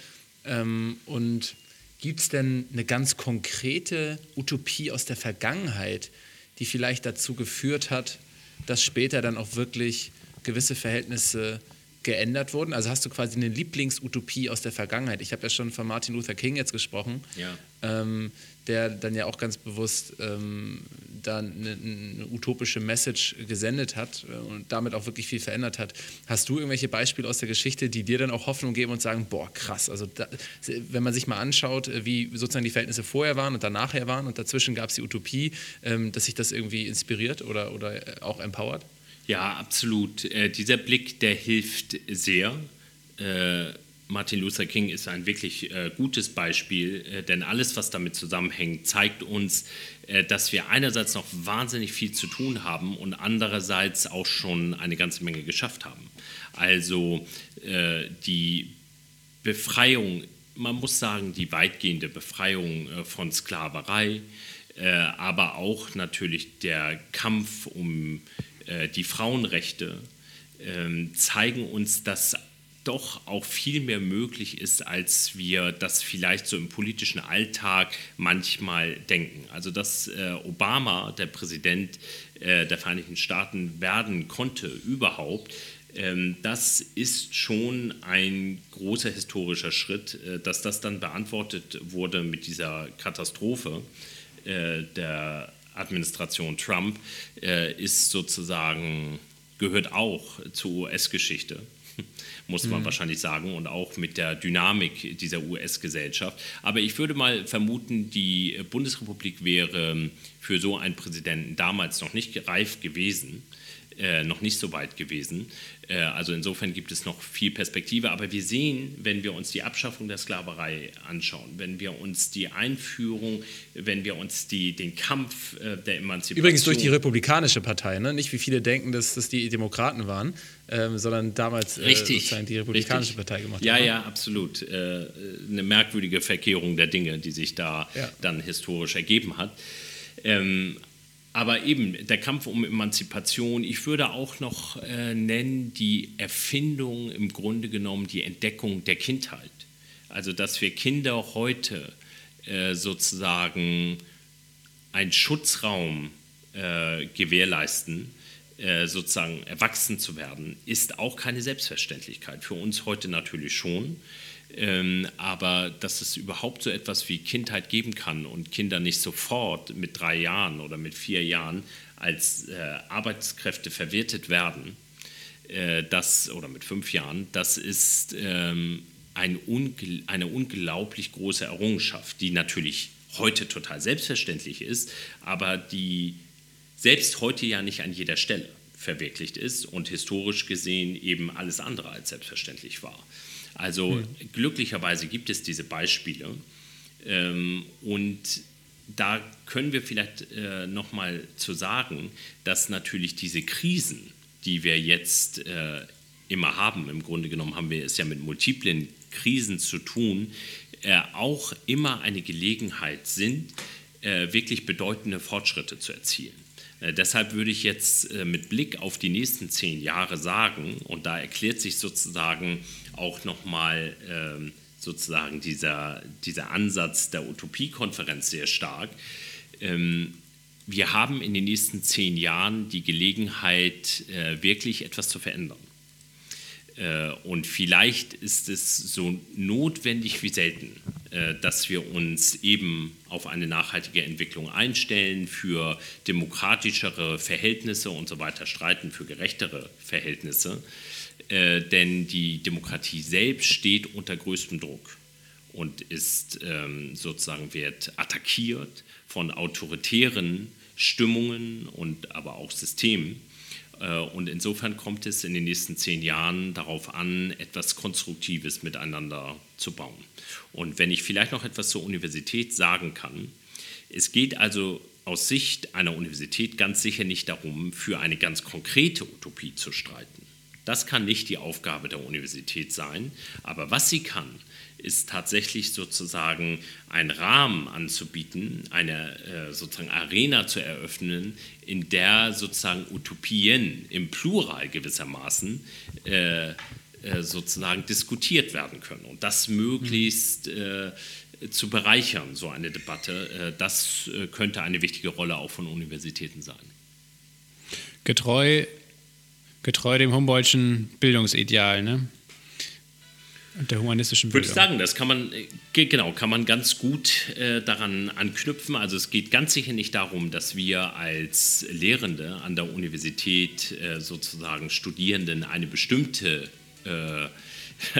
Ähm, und gibt es denn eine ganz konkrete Utopie aus der Vergangenheit, die vielleicht dazu geführt hat, dass später dann auch wirklich gewisse Verhältnisse geändert wurden? Also hast du quasi eine Lieblingsutopie aus der Vergangenheit? Ich habe ja schon von Martin Luther King jetzt gesprochen, ja. ähm, der dann ja auch ganz bewusst ähm, da eine, eine, utopische Message gesendet hat äh, und damit auch wirklich viel verändert hat. Hast du irgendwelche Beispiele aus der Geschichte, die dir dann auch Hoffnung geben und sagen, boah, krass, also da, wenn man sich mal anschaut, äh, wie sozusagen die Verhältnisse vorher waren und danach waren und dazwischen gab es die Utopie, ähm, dass sich das irgendwie inspiriert oder, oder äh, auch empowert? Ja, absolut. Äh, dieser Blick, der hilft sehr. Äh, Martin Luther King ist ein wirklich äh, gutes Beispiel, äh, denn alles, was damit zusammenhängt, zeigt uns, äh, dass wir einerseits noch wahnsinnig viel zu tun haben und andererseits auch schon eine ganze Menge geschafft haben. Also äh, die Befreiung, man muss sagen, die weitgehende Befreiung von Sklaverei, aber auch natürlich der Kampf um äh, die Frauenrechte ähm, zeigen uns, dass doch auch viel mehr möglich ist, als wir das vielleicht so im politischen Alltag manchmal denken. Also dass äh, Obama, der Präsident äh, der Vereinigten Staaten, werden konnte überhaupt, ähm, das ist schon ein großer historischer Schritt, dass das dann beantwortet wurde mit dieser Katastrophe der Administration Trump äh, ist sozusagen, gehört auch zur US-Geschichte, muss man mhm. wahrscheinlich sagen, und auch mit der Dynamik dieser US-Gesellschaft. Aber ich würde mal vermuten, die Bundesrepublik wäre für so einen Präsidenten damals noch nicht reif gewesen. Äh, noch nicht so weit gewesen. Äh, also insofern gibt es noch viel Perspektive. Aber wir sehen, wenn wir uns die Abschaffung der Sklaverei anschauen, wenn wir uns die Einführung, wenn wir uns die, den Kampf äh, der Emanzipation. Übrigens durch die Republikanische Partei, ne? nicht wie viele denken, dass das die Demokraten waren, ähm, sondern damals richtig, die Republikanische richtig. Partei gemacht ja, haben. Ja, ja, absolut. Eine merkwürdige Verkehrung der Dinge, die sich da ja. dann historisch ergeben hat. Ähm, aber eben der Kampf um Emanzipation, ich würde auch noch äh, nennen die Erfindung im Grunde genommen, die Entdeckung der Kindheit. Also dass wir Kinder heute äh, sozusagen einen Schutzraum äh, gewährleisten, äh, sozusagen erwachsen zu werden, ist auch keine Selbstverständlichkeit. Für uns heute natürlich schon. Ähm, aber dass es überhaupt so etwas wie Kindheit geben kann und Kinder nicht sofort mit drei Jahren oder mit vier Jahren als äh, Arbeitskräfte verwertet werden, äh, das, oder mit fünf Jahren, das ist ähm, ein ungl eine unglaublich große Errungenschaft, die natürlich heute total selbstverständlich ist, aber die selbst heute ja nicht an jeder Stelle verwirklicht ist und historisch gesehen eben alles andere als selbstverständlich war. Also mhm. glücklicherweise gibt es diese Beispiele ähm, und da können wir vielleicht äh, nochmal zu sagen, dass natürlich diese Krisen, die wir jetzt äh, immer haben, im Grunde genommen haben wir es ja mit multiplen Krisen zu tun, äh, auch immer eine Gelegenheit sind, äh, wirklich bedeutende Fortschritte zu erzielen. Äh, deshalb würde ich jetzt äh, mit Blick auf die nächsten zehn Jahre sagen, und da erklärt sich sozusagen auch nochmal ähm, sozusagen dieser, dieser Ansatz der Utopiekonferenz sehr stark. Ähm, wir haben in den nächsten zehn Jahren die Gelegenheit, äh, wirklich etwas zu verändern. Und vielleicht ist es so notwendig wie selten, dass wir uns eben auf eine nachhaltige Entwicklung einstellen, für demokratischere Verhältnisse und so weiter streiten, für gerechtere Verhältnisse. Äh, denn die Demokratie selbst steht unter größtem Druck und ist ähm, sozusagen wird attackiert von autoritären Stimmungen und aber auch Systemen. Äh, und insofern kommt es in den nächsten zehn Jahren darauf an, etwas Konstruktives miteinander zu bauen. Und wenn ich vielleicht noch etwas zur Universität sagen kann, es geht also aus Sicht einer Universität ganz sicher nicht darum, für eine ganz konkrete Utopie zu streiten. Das kann nicht die Aufgabe der Universität sein, aber was sie kann, ist tatsächlich sozusagen einen Rahmen anzubieten, eine äh, sozusagen Arena zu eröffnen, in der sozusagen Utopien im Plural gewissermaßen äh, äh, sozusagen diskutiert werden können und das möglichst äh, zu bereichern, so eine Debatte. Äh, das äh, könnte eine wichtige Rolle auch von Universitäten sein. Getreu, getreu dem Humboldtschen Bildungsideal, ne? Der humanistischen Bildung. Würde ich sagen, das kann man, äh, genau, kann man ganz gut äh, daran anknüpfen. Also es geht ganz sicher nicht darum, dass wir als Lehrende an der Universität äh, sozusagen Studierenden eine bestimmte äh,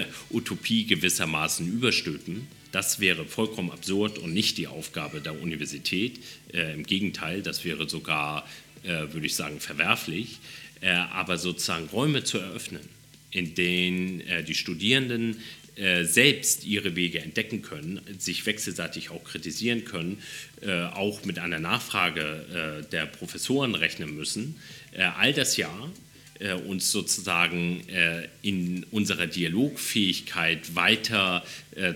Utopie gewissermaßen überstülpen. Das wäre vollkommen absurd und nicht die Aufgabe der Universität. Äh, Im Gegenteil, das wäre sogar, äh, würde ich sagen, verwerflich. aber sozusagen Räume zu eröffnen in denen äh, die Studierenden äh, selbst ihre Wege entdecken können, sich wechselseitig auch kritisieren können, äh, auch mit einer Nachfrage der Professoren rechnen müssen. All das ja uns sozusagen in unserer Dialogfähigkeit weiter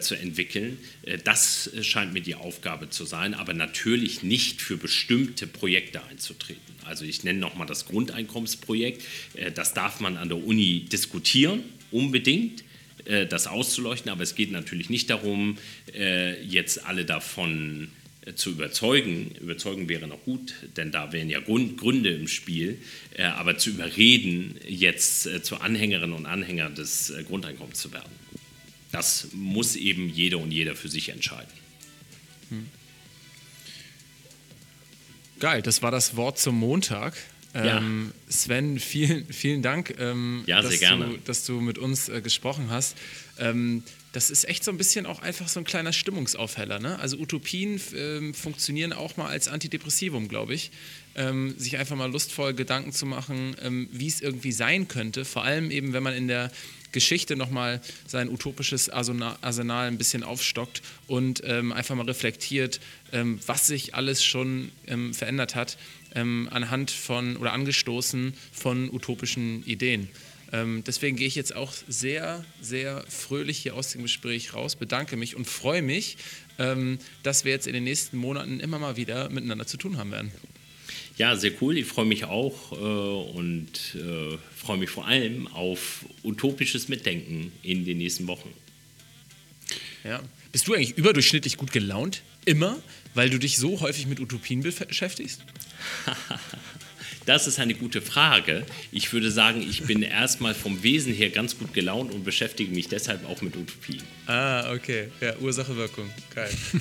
zu entwickeln. das scheint mir die Aufgabe zu sein, aber natürlich nicht für bestimmte Projekte einzutreten. Also ich nenne nochmal das Grundeinkommensprojekt. Äh, das darf man an der Uni diskutieren, unbedingt äh, das auszuleuchten, aber es geht natürlich nicht darum, äh, jetzt alle davon zu überzeugen. Überzeugen wäre noch gut, denn da wären ja Gründe im Spiel, aber zu überreden, jetzt zu Anhängerinnen und Anhängern des Grundeinkommens zu werden. Das muss eben jeder und jeder für sich entscheiden. Hm. Geil, das war das Wort zum Montag. Ja. Ähm, Sven, vielen, vielen Dank, ähm, ja, dass, du, dass, du, mit uns äh, gesprochen hast. Ähm, das ist echt so ein bisschen auch einfach so ein kleiner Stimmungsaufheller. Ne? Also Utopien ähm, funktionieren auch mal als Antidepressivum, glaube ich. Ähm, sich einfach mal lustvoll Gedanken zu machen, ähm, wie es irgendwie sein könnte. Vor allem eben, wenn man in der Geschichte nochmal sein utopisches Arsenal ein bisschen aufstockt und ähm, einfach mal reflektiert, ähm, was sich alles schon ähm, verändert hat, ähm, anhand von oder angestoßen von utopischen Ideen. Ähm, deswegen gehe ich jetzt auch sehr, sehr fröhlich hier aus dem Gespräch raus, bedanke mich und freue mich, ähm, dass wir jetzt in den nächsten Monaten immer mal wieder miteinander zu tun haben werden. Ja, sehr cool. Ich freue mich auch äh, und äh, freue mich vor allem auf utopisches Mitdenken in den nächsten Wochen. Ja. Bist du eigentlich überdurchschnittlich gut gelaunt? Immer? Weil du dich so häufig mit Utopien beschäftigst? Das ist eine gute Frage. Ich würde sagen, ich bin erstmal vom Wesen her ganz gut gelaunt und beschäftige mich deshalb auch mit Utopien. Ah, okay. Ja, Ursache, Wirkung. Geil.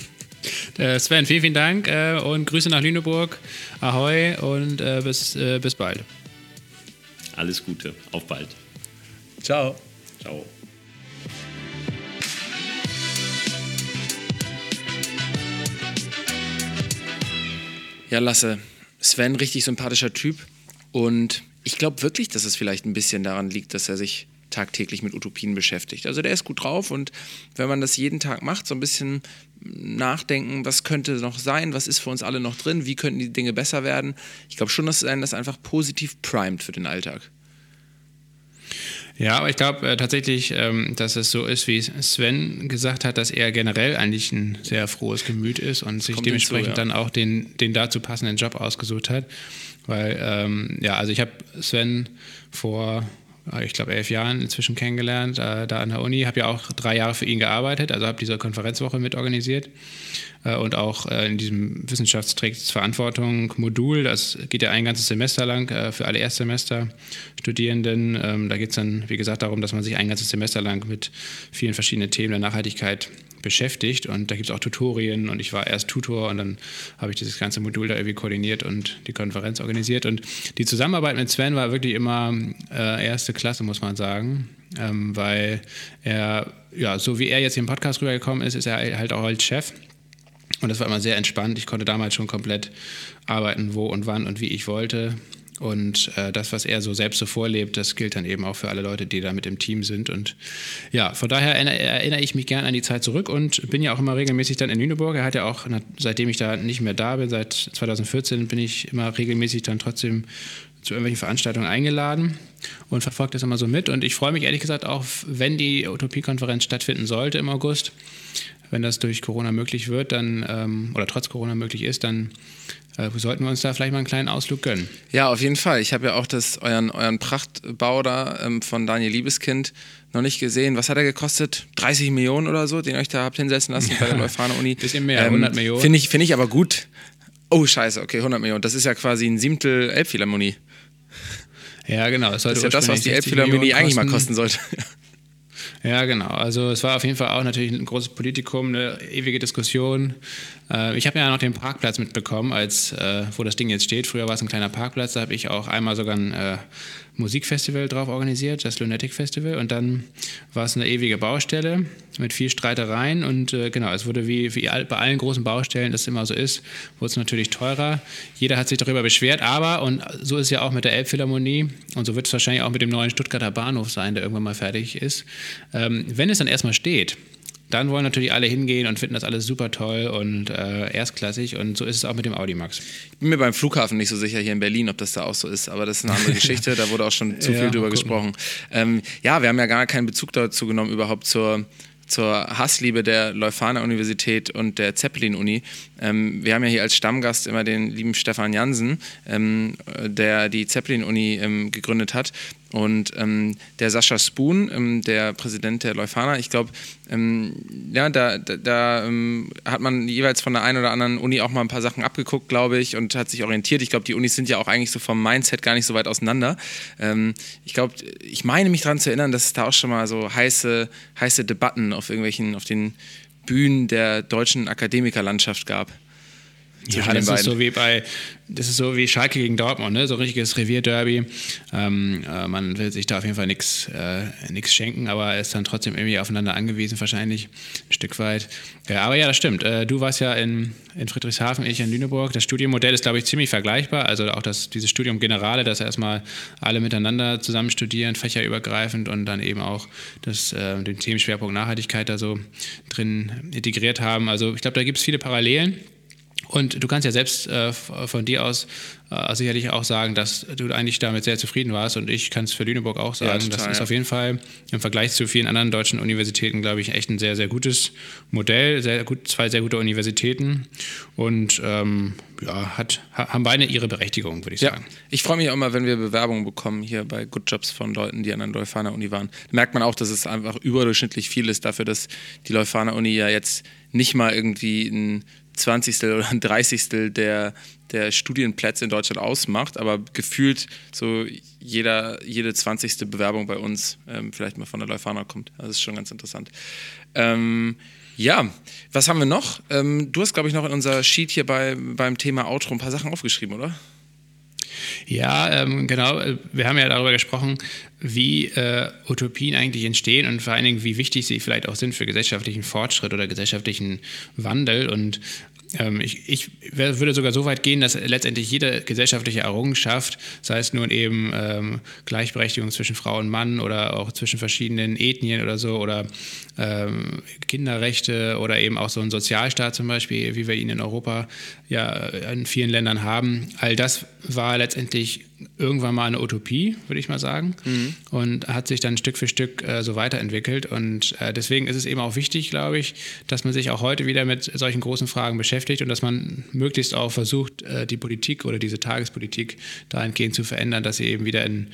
Äh, Sven, vielen, vielen Dank äh, und Grüße nach Lüneburg. Ahoi und äh, bis, bis bald. Alles Gute. Auf bald. Ciao. Ciao. Ja, Lasse. Sven, richtig sympathischer Typ. Und ich glaube wirklich, dass es vielleicht ein bisschen daran liegt, dass er sich tagtäglich mit Utopien beschäftigt. Also der ist gut drauf und wenn man das jeden Tag macht, so ein bisschen nachdenken, was könnte noch sein, was ist für uns alle noch drin, wie könnten die Dinge besser werden. Ich glaube schon, dass einen das einfach positiv primet für den Alltag. Ja, aber ich glaube äh, tatsächlich, ähm, dass es so ist, wie Sven gesagt hat, dass er generell eigentlich ein sehr frohes Gemüt ist und sich dementsprechend hinzu, ja. dann auch den, den dazu passenden Job ausgesucht hat. Weil, ähm, ja, also ich habe Sven vor ich glaube, elf Jahren inzwischen kennengelernt, äh, da an der Uni. Habe ja auch drei Jahre für ihn gearbeitet, also habe diese Konferenzwoche mitorganisiert äh, und auch äh, in diesem Wissenschaftsträgungsverantwortung Modul, das geht ja ein ganzes Semester lang äh, für alle Erstsemester-Studierenden. Ähm, da geht es dann, wie gesagt, darum, dass man sich ein ganzes Semester lang mit vielen verschiedenen Themen der Nachhaltigkeit beschäftigt und da gibt es auch Tutorien und ich war erst Tutor und dann habe ich dieses ganze Modul da irgendwie koordiniert und die Konferenz organisiert und die Zusammenarbeit mit Sven war wirklich immer äh, erste Klasse, muss man sagen, ähm, weil er, ja, so wie er jetzt hier im Podcast rübergekommen ist, ist er halt auch als Chef und das war immer sehr entspannt. Ich konnte damals schon komplett arbeiten, wo und wann und wie ich wollte. Und äh, das, was er so selbst so vorlebt, das gilt dann eben auch für alle Leute, die da mit im Team sind. Und ja, von daher erinnere, ich mich gerne an die Zeit zurück und bin ja auch immer regelmäßig dann in Lüneburg. Er hat ja auch, seitdem ich da nicht mehr da bin, seit 2014, bin ich immer regelmäßig dann trotzdem zu irgendwelchen Veranstaltungen eingeladen und verfolge das immer so mit. Und ich freue mich ehrlich gesagt auch, wenn die Utopie-Konferenz stattfinden sollte im August, wenn das durch Corona möglich wird, dann ähm, oder trotz Corona möglich ist, dann sollten wir uns da vielleicht mal einen kleinen Ausflug gönnen. Ja, auf jeden Fall. Ich habe ja auch das, euren, euren Prachtbau da ähm, von Daniel Liebeskind noch nicht gesehen. Was hat er gekostet? 30 Millionen oder so, den ihr euch da habt hinsetzen lassen ja, bei der Leuphana Uni. Bisschen mehr, ähm, 100 Millionen. Finde ich, find ich aber gut. Oh, scheiße, okay, 100 Millionen. Das ist ja quasi ein Siebtel Elbphilharmonie. Ja, genau. Das, das ist ja das, was die Elbphilharmonie eigentlich mal kosten sollte. Ja, genau. Also es war auf jeden Fall auch natürlich ein großes Politikum, eine ewige Diskussion. Äh, ich habe ja noch den Parkplatz mitbekommen, als äh, wo das Ding jetzt steht. Früher war es ein kleiner Parkplatz, da habe ich auch einmal sogar ein äh, Musikfestival drauf organisiert, das Lunatic Festival. Und dann war es eine ewige Baustelle mit viel Streitereien. Und äh, genau, es wurde wie, wie bei allen großen Baustellen, das immer so ist, wurde es natürlich teurer. Jeder hat sich darüber beschwert, aber, und so ist es ja auch mit der Elbphilharmonie, und so wird es wahrscheinlich auch mit dem neuen Stuttgarter Bahnhof sein, der irgendwann mal fertig ist. Ähm, wenn es dann erstmal steht, dann wollen natürlich alle hingehen und finden das alles super toll und äh, erstklassig. Und so ist es auch mit dem Audimax. Ich bin mir beim Flughafen nicht so sicher hier in Berlin, ob das da auch so ist, aber das ist eine andere Geschichte. da wurde auch schon zu viel ja, drüber gesprochen. Ähm, ja, wir haben ja gar keinen Bezug dazu genommen, überhaupt zur zur Hassliebe der Leuphana Universität und der Zeppelin-Uni. Ähm, wir haben ja hier als Stammgast immer den lieben Stefan Jansen, ähm, der die Zeppelin-Uni ähm, gegründet hat. Und ähm, der Sascha Spoon, ähm, der Präsident der Leuphana, ich glaube, ähm, ja, da, da, da ähm, hat man jeweils von der einen oder anderen Uni auch mal ein paar Sachen abgeguckt, glaube ich, und hat sich orientiert. Ich glaube, die Unis sind ja auch eigentlich so vom Mindset gar nicht so weit auseinander. Ähm, ich glaube, ich meine mich daran zu erinnern, dass es da auch schon mal so heiße, heiße Debatten auf irgendwelchen, auf den Bühnen der deutschen Akademikerlandschaft gab. Ja, das ist so wie bei, das ist so wie Schalke gegen Dortmund, ne? so ein richtiges Revierderby. Ähm, äh, man will sich da auf jeden Fall nichts äh, schenken, aber ist dann trotzdem irgendwie aufeinander angewiesen, wahrscheinlich ein Stück weit. Ja, aber ja, das stimmt. Äh, du warst ja in, in Friedrichshafen, ich in Lüneburg. Das Studienmodell ist, glaube ich, ziemlich vergleichbar. Also auch das, dieses Studium Generale, dass erstmal alle miteinander zusammen studieren, fächerübergreifend und dann eben auch das, äh, den Themenschwerpunkt Nachhaltigkeit da so drin integriert haben. Also ich glaube, da gibt es viele Parallelen. Und du kannst ja selbst äh, von dir aus äh, sicherlich auch sagen, dass du eigentlich damit sehr zufrieden warst. Und ich kann es für Lüneburg auch sagen. Ja, total, das ist ja. auf jeden Fall im Vergleich zu vielen anderen deutschen Universitäten, glaube ich, echt ein sehr, sehr gutes Modell. Sehr gut, zwei sehr gute Universitäten. Und ähm, ja, hat, haben beide ihre Berechtigung, würde ich ja. sagen. Ich freue mich auch immer, wenn wir Bewerbungen bekommen hier bei Good Jobs von Leuten, die an der Leuphana Uni waren. Da merkt man auch, dass es einfach überdurchschnittlich viel ist dafür, dass die Leuphana Uni ja jetzt nicht mal irgendwie ein 20. oder ein 30. der, der Studienplätze in Deutschland ausmacht, aber gefühlt so jeder, jede 20. Bewerbung bei uns ähm, vielleicht mal von der Leuphana kommt. Also das ist schon ganz interessant. Ähm, ja, was haben wir noch? Ähm, du hast, glaube ich, noch in unser Sheet hier bei, beim Thema Outro ein paar Sachen aufgeschrieben, oder? Ja, ähm, genau. Wir haben ja darüber gesprochen, wie äh, Utopien eigentlich entstehen und vor allen Dingen, wie wichtig sie vielleicht auch sind für gesellschaftlichen Fortschritt oder gesellschaftlichen Wandel. Und ich, ich, würde sogar so weit gehen, dass letztendlich jede gesellschaftliche Errungenschaft, sei es nun eben ähm, Gleichberechtigung zwischen Frau und Mann oder auch zwischen verschiedenen Ethnien oder so oder ähm, Kinderrechte oder eben auch so ein Sozialstaat zum Beispiel, wie wir ihn in Europa ja in vielen Ländern haben, all das war letztendlich irgendwann mal eine Utopie, würde ich mal sagen, mhm. und hat sich dann Stück für Stück äh, so weiterentwickelt. Und äh, deswegen ist es eben auch wichtig, glaube ich, dass man sich auch heute wieder mit solchen großen Fragen beschäftigt und dass man möglichst auch versucht, äh, die Politik oder diese Tagespolitik dahingehend zu verändern, dass sie eben wieder in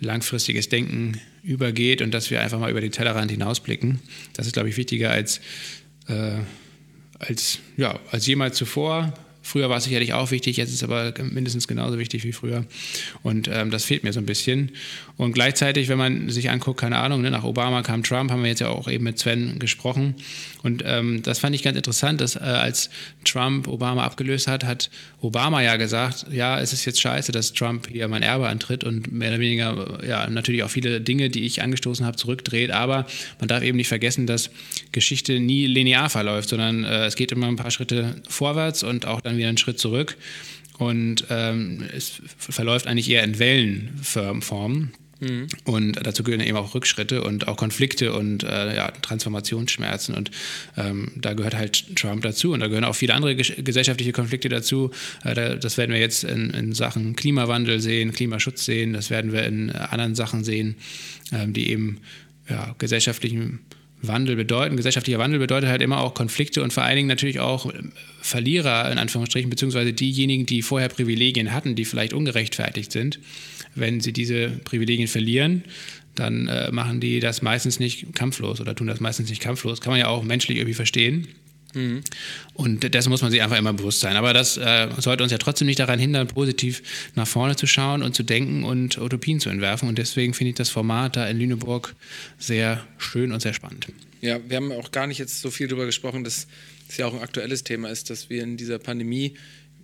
langfristiges Denken übergeht und dass wir einfach mal über den Tellerrand hinausblicken. Das ist, glaube ich, wichtiger als, äh, als, ja, als jemals zuvor. Früher war es sicherlich auch wichtig, jetzt ist es aber mindestens genauso wichtig wie früher. Und ähm, das fehlt mir so ein bisschen. Und gleichzeitig, wenn man sich anguckt, keine Ahnung, ne, nach Obama kam Trump, haben wir jetzt ja auch eben mit Sven gesprochen. Und ähm, das fand ich ganz interessant, dass äh, als Trump Obama abgelöst hat, hat Obama ja gesagt, ja, es ist jetzt scheiße, dass Trump hier mein Erbe antritt und mehr oder weniger, ja, natürlich auch viele Dinge, die ich angestoßen habe, zurückdreht. Aber man darf eben nicht vergessen, dass Geschichte nie linear verläuft, sondern äh, es geht immer ein paar Schritte vorwärts und auch dann wieder einen Schritt zurück. Und ähm, es verläuft eigentlich eher in Wellenformen. Mhm. Und dazu gehören eben auch Rückschritte und auch Konflikte und äh, ja, Transformationsschmerzen. Und ähm, da gehört halt Trump dazu. Und da gehören auch viele andere gesellschaftliche Konflikte dazu. Äh, da, das werden wir jetzt in, in, Sachen Klimawandel sehen, Klimaschutz sehen. Das werden wir in anderen Sachen sehen, ähm, die eben ja, gesellschaftlichen Wandel bedeuten. Gesellschaftlicher Wandel bedeutet halt immer auch Konflikte und vor allen Dingen natürlich auch Verlierer in Anführungsstrichen, beziehungsweise diejenigen, die vorher Privilegien hatten, die vielleicht ungerechtfertigt sind. Wenn sie diese Privilegien verlieren, dann äh, machen die das meistens nicht kampflos oder tun das meistens nicht kampflos. Kann man ja auch menschlich irgendwie verstehen. Mhm. Und dessen muss man sich einfach immer bewusst sein. Aber das äh, sollte uns ja trotzdem nicht daran hindern, positiv nach vorne zu schauen und zu denken und Utopien zu entwerfen. Und deswegen finde ich das Format da in Lüneburg sehr schön und sehr spannend. Ja, wir haben auch gar nicht jetzt so viel darüber gesprochen, dass es ja auch ein aktuelles Thema ist, dass wir in dieser Pandemie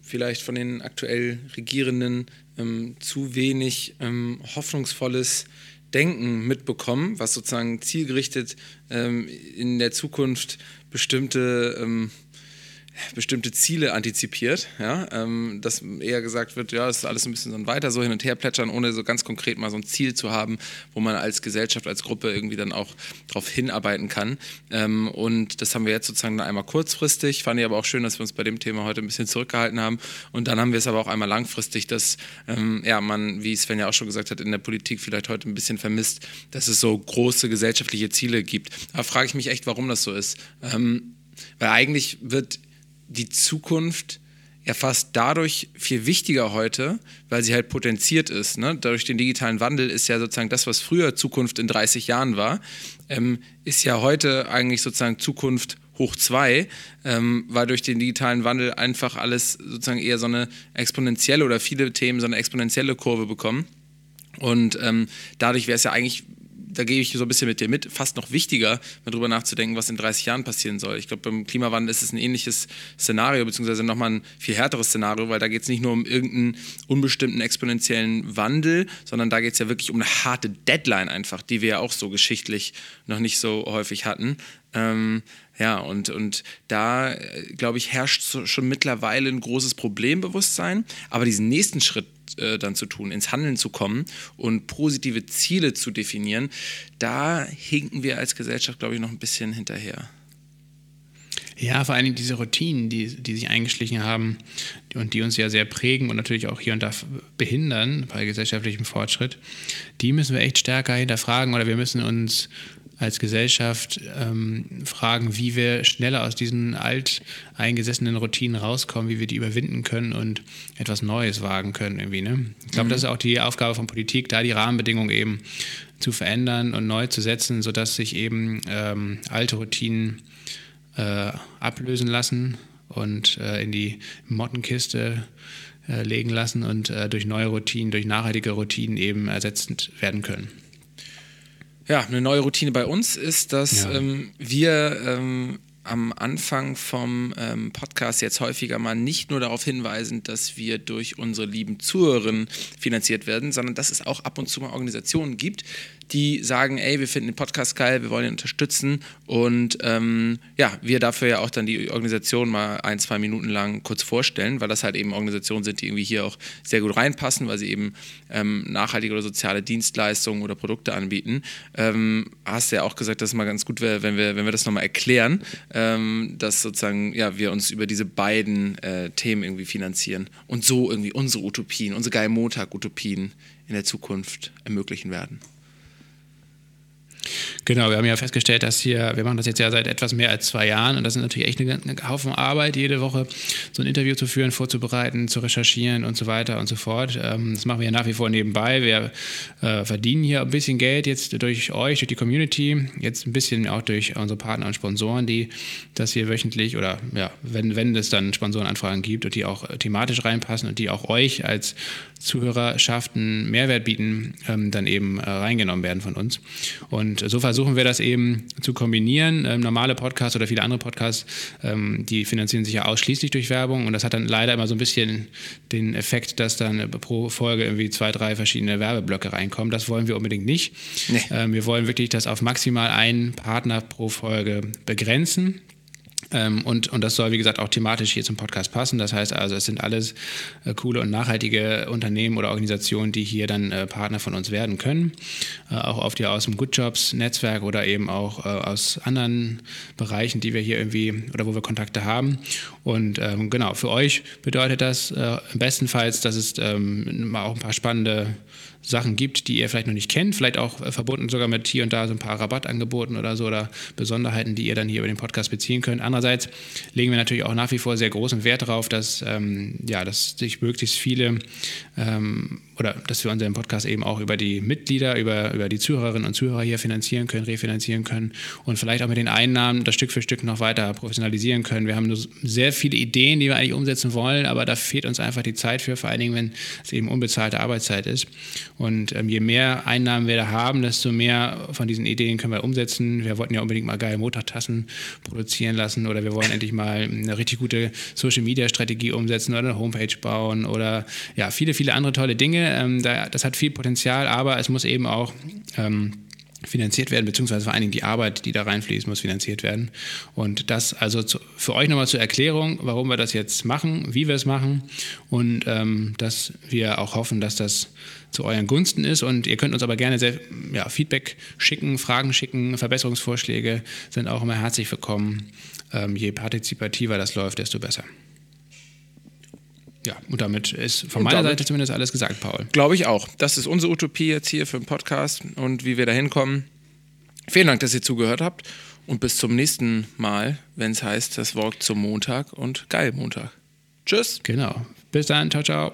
vielleicht von den aktuell Regierenden ähm, zu wenig ähm, hoffnungsvolles Denken mitbekommen, was sozusagen zielgerichtet ähm, in der Zukunft bestimmte ähm, bestimmte Ziele antizipiert, ja, ähm, dass eher gesagt wird, ja, ist alles ein bisschen so ein weiter so hin und her plätschern, ohne so ganz konkret mal so ein Ziel zu haben, wo man als Gesellschaft, als Gruppe irgendwie dann auch darauf hinarbeiten kann. Ähm, und das haben wir jetzt sozusagen einmal kurzfristig, fand ich aber auch schön, dass wir uns bei dem Thema heute ein bisschen zurückgehalten haben. Und dann haben wir es aber auch einmal langfristig, dass ähm, ja, man, wie Sven ja auch schon gesagt hat, in der Politik vielleicht heute ein bisschen vermisst, dass es so große gesellschaftliche Ziele gibt. Da frage ich mich echt, warum das so ist. Ähm, weil eigentlich wird die Zukunft ja fast dadurch viel wichtiger heute, weil sie halt potenziert ist. Ne? Dadurch den digitalen Wandel ist ja sozusagen das, was früher Zukunft in 30 Jahren war, ähm, ist ja heute eigentlich sozusagen Zukunft hoch zwei, ähm, weil durch den digitalen Wandel einfach alles sozusagen eher so eine exponentielle oder viele Themen so eine exponentielle Kurve bekommen. Und ähm, dadurch wäre es ja eigentlich da gehe ich so ein bisschen mit dir mit, fast noch wichtiger, mal drüber nachzudenken, was in 30 Jahren passieren soll. Ich glaube, beim Klimawandel ist es ein ähnliches Szenario, beziehungsweise nochmal ein viel härteres Szenario, weil da geht es nicht nur um irgendeinen unbestimmten exponentiellen Wandel, sondern da geht es ja wirklich um eine harte Deadline einfach, die wir ja auch so geschichtlich noch nicht so häufig hatten. Ähm, ja, und, und da, äh, glaube ich, herrscht schon mittlerweile ein großes Problembewusstsein. Aber diesen nächsten Schritt äh, dann zu tun, ins Handeln zu kommen und positive Ziele zu definieren, da hinken wir als Gesellschaft, glaube ich, noch ein bisschen hinterher. Ja, vor allem diese Routinen, die, die sich eingeschlichen haben und die uns ja sehr prägen und natürlich auch hier und da behindern bei gesellschaftlichem Fortschritt, die müssen wir echt stärker hinterfragen oder wir müssen uns als Gesellschaft ähm, fragen, wie wir schneller aus diesen alteingesessenen Routinen rauskommen, wie wir die überwinden können und etwas Neues wagen können irgendwie. Ne? Ich glaube, mhm. das ist auch die Aufgabe von Politik, da die Rahmenbedingungen eben zu verändern und neu zu setzen, sodass sich eben ähm, alte Routinen äh, ablösen lassen und äh, in die Mottenkiste äh, legen lassen und äh, durch neue Routinen, durch nachhaltige Routinen eben ersetzt werden können. Ja, eine neue Routine bei uns ist, dass ja. ähm, wir ähm, am Anfang vom ähm, Podcast jetzt häufiger mal nicht nur darauf hinweisen, dass wir durch unsere lieben Zuhörerinnen finanziert werden, sondern dass es auch ab und zu mal Organisationen gibt, die sagen, ey, wir finden den Podcast geil, wir wollen ihn unterstützen und ähm, ja, wir dafür ja auch dann die Organisation mal ein, zwei Minuten lang kurz vorstellen, weil das halt eben Organisationen sind, die irgendwie hier auch sehr gut reinpassen, weil sie eben ähm, nachhaltige oder soziale Dienstleistungen oder Produkte anbieten. Ähm, hast ja auch gesagt, dass es mal ganz gut wäre, wenn wir, wenn wir das nochmal erklären, ähm, dass sozusagen ja, wir uns über diese beiden äh, Themen irgendwie finanzieren und so irgendwie unsere Utopien, unsere geile Montag-Utopien in der Zukunft ermöglichen werden. Genau, wir haben ja festgestellt, dass hier, wir machen das jetzt ja seit etwas mehr als zwei Jahren und das ist natürlich echt eine Haufen Arbeit, jede Woche so ein Interview zu führen, vorzubereiten, zu recherchieren und so weiter und so fort. Ähm, das machen wir ja nach wie vor nebenbei. Wir äh, verdienen hier ein bisschen Geld jetzt durch euch, durch die Community, jetzt ein bisschen auch durch unsere Partner und Sponsoren, die das hier wöchentlich oder ja, wenn, wenn es dann Sponsorenanfragen gibt und die auch thematisch reinpassen und die auch euch als Zuhörerschaft einen Mehrwert bieten, ähm, dann eben äh, reingenommen werden von uns. Und so versuchen wir das eben zu kombinieren. Ähm, normale Podcasts oder viele andere Podcasts, ähm, die finanzieren sich ja ausschließlich durch Werbung und das hat dann leider immer so ein bisschen den Effekt, dass dann pro Folge irgendwie zwei, drei verschiedene Werbeblöcke reinkommen. Das wollen wir unbedingt nicht. Nee. Ähm, wir wollen wirklich das auf maximal einen Partner pro Folge begrenzen. Ähm, und, und das soll, wie gesagt, auch thematisch hier zum Podcast passen. Das heißt also, es sind alles äh, coole und nachhaltige Unternehmen oder Organisationen, die hier dann äh, Partner von uns werden können. Äh, auch oft ja aus dem Good Jobs Netzwerk oder eben auch äh, aus anderen Bereichen, die wir hier irgendwie oder wo wir Kontakte haben. Und ähm, genau, für euch bedeutet das äh, bestenfalls, dass es ähm, auch ein paar spannende Sachen gibt, die ihr vielleicht noch nicht kennt, vielleicht auch äh, verbunden sogar mit hier und da so ein paar Rabattangeboten oder so oder Besonderheiten, die ihr dann hier über den Podcast beziehen könnt. Andererseits legen wir natürlich auch nach wie vor sehr großen Wert darauf, dass, ähm, ja, dass sich möglichst viele ähm, oder dass wir unseren Podcast eben auch über die Mitglieder, über, über die Zuhörerinnen und Zuhörer hier finanzieren können, refinanzieren können und vielleicht auch mit den Einnahmen das Stück für Stück noch weiter professionalisieren können. Wir haben nur sehr viele Ideen, die wir eigentlich umsetzen wollen, aber da fehlt uns einfach die Zeit für, vor allen Dingen, wenn es eben unbezahlte Arbeitszeit ist. Und ähm, je mehr Einnahmen wir da haben, desto mehr von diesen Ideen können wir umsetzen. Wir wollten ja unbedingt mal geile Motortassen produzieren lassen oder wir wollen endlich mal eine richtig gute Social-Media-Strategie umsetzen oder eine Homepage bauen oder ja, viele, viele andere tolle Dinge ähm, da, das hat viel Potenzial, aber es muss eben auch ähm, finanziert werden, beziehungsweise vor allen Dingen die Arbeit, die da reinfließt, muss finanziert werden. Und das also zu, für euch nochmal zur Erklärung, warum wir das jetzt machen, wie wir es machen und ähm, dass wir auch hoffen, dass das zu euren Gunsten ist. Und ihr könnt uns aber gerne sehr, ja, Feedback schicken, Fragen schicken, Verbesserungsvorschläge sind auch immer herzlich willkommen. Ähm, je partizipativer das läuft, desto besser. Ja, und damit ist von meiner Seite zumindest alles gesagt, Paul. Glaube ich auch. Das ist unsere Utopie jetzt hier für den Podcast und wie wir da hinkommen. Vielen Dank, dass ihr zugehört habt und bis zum nächsten Mal, wenn es heißt, das Wort zum Montag und geil Montag. Tschüss. Genau. Bis dann. Ciao, ciao.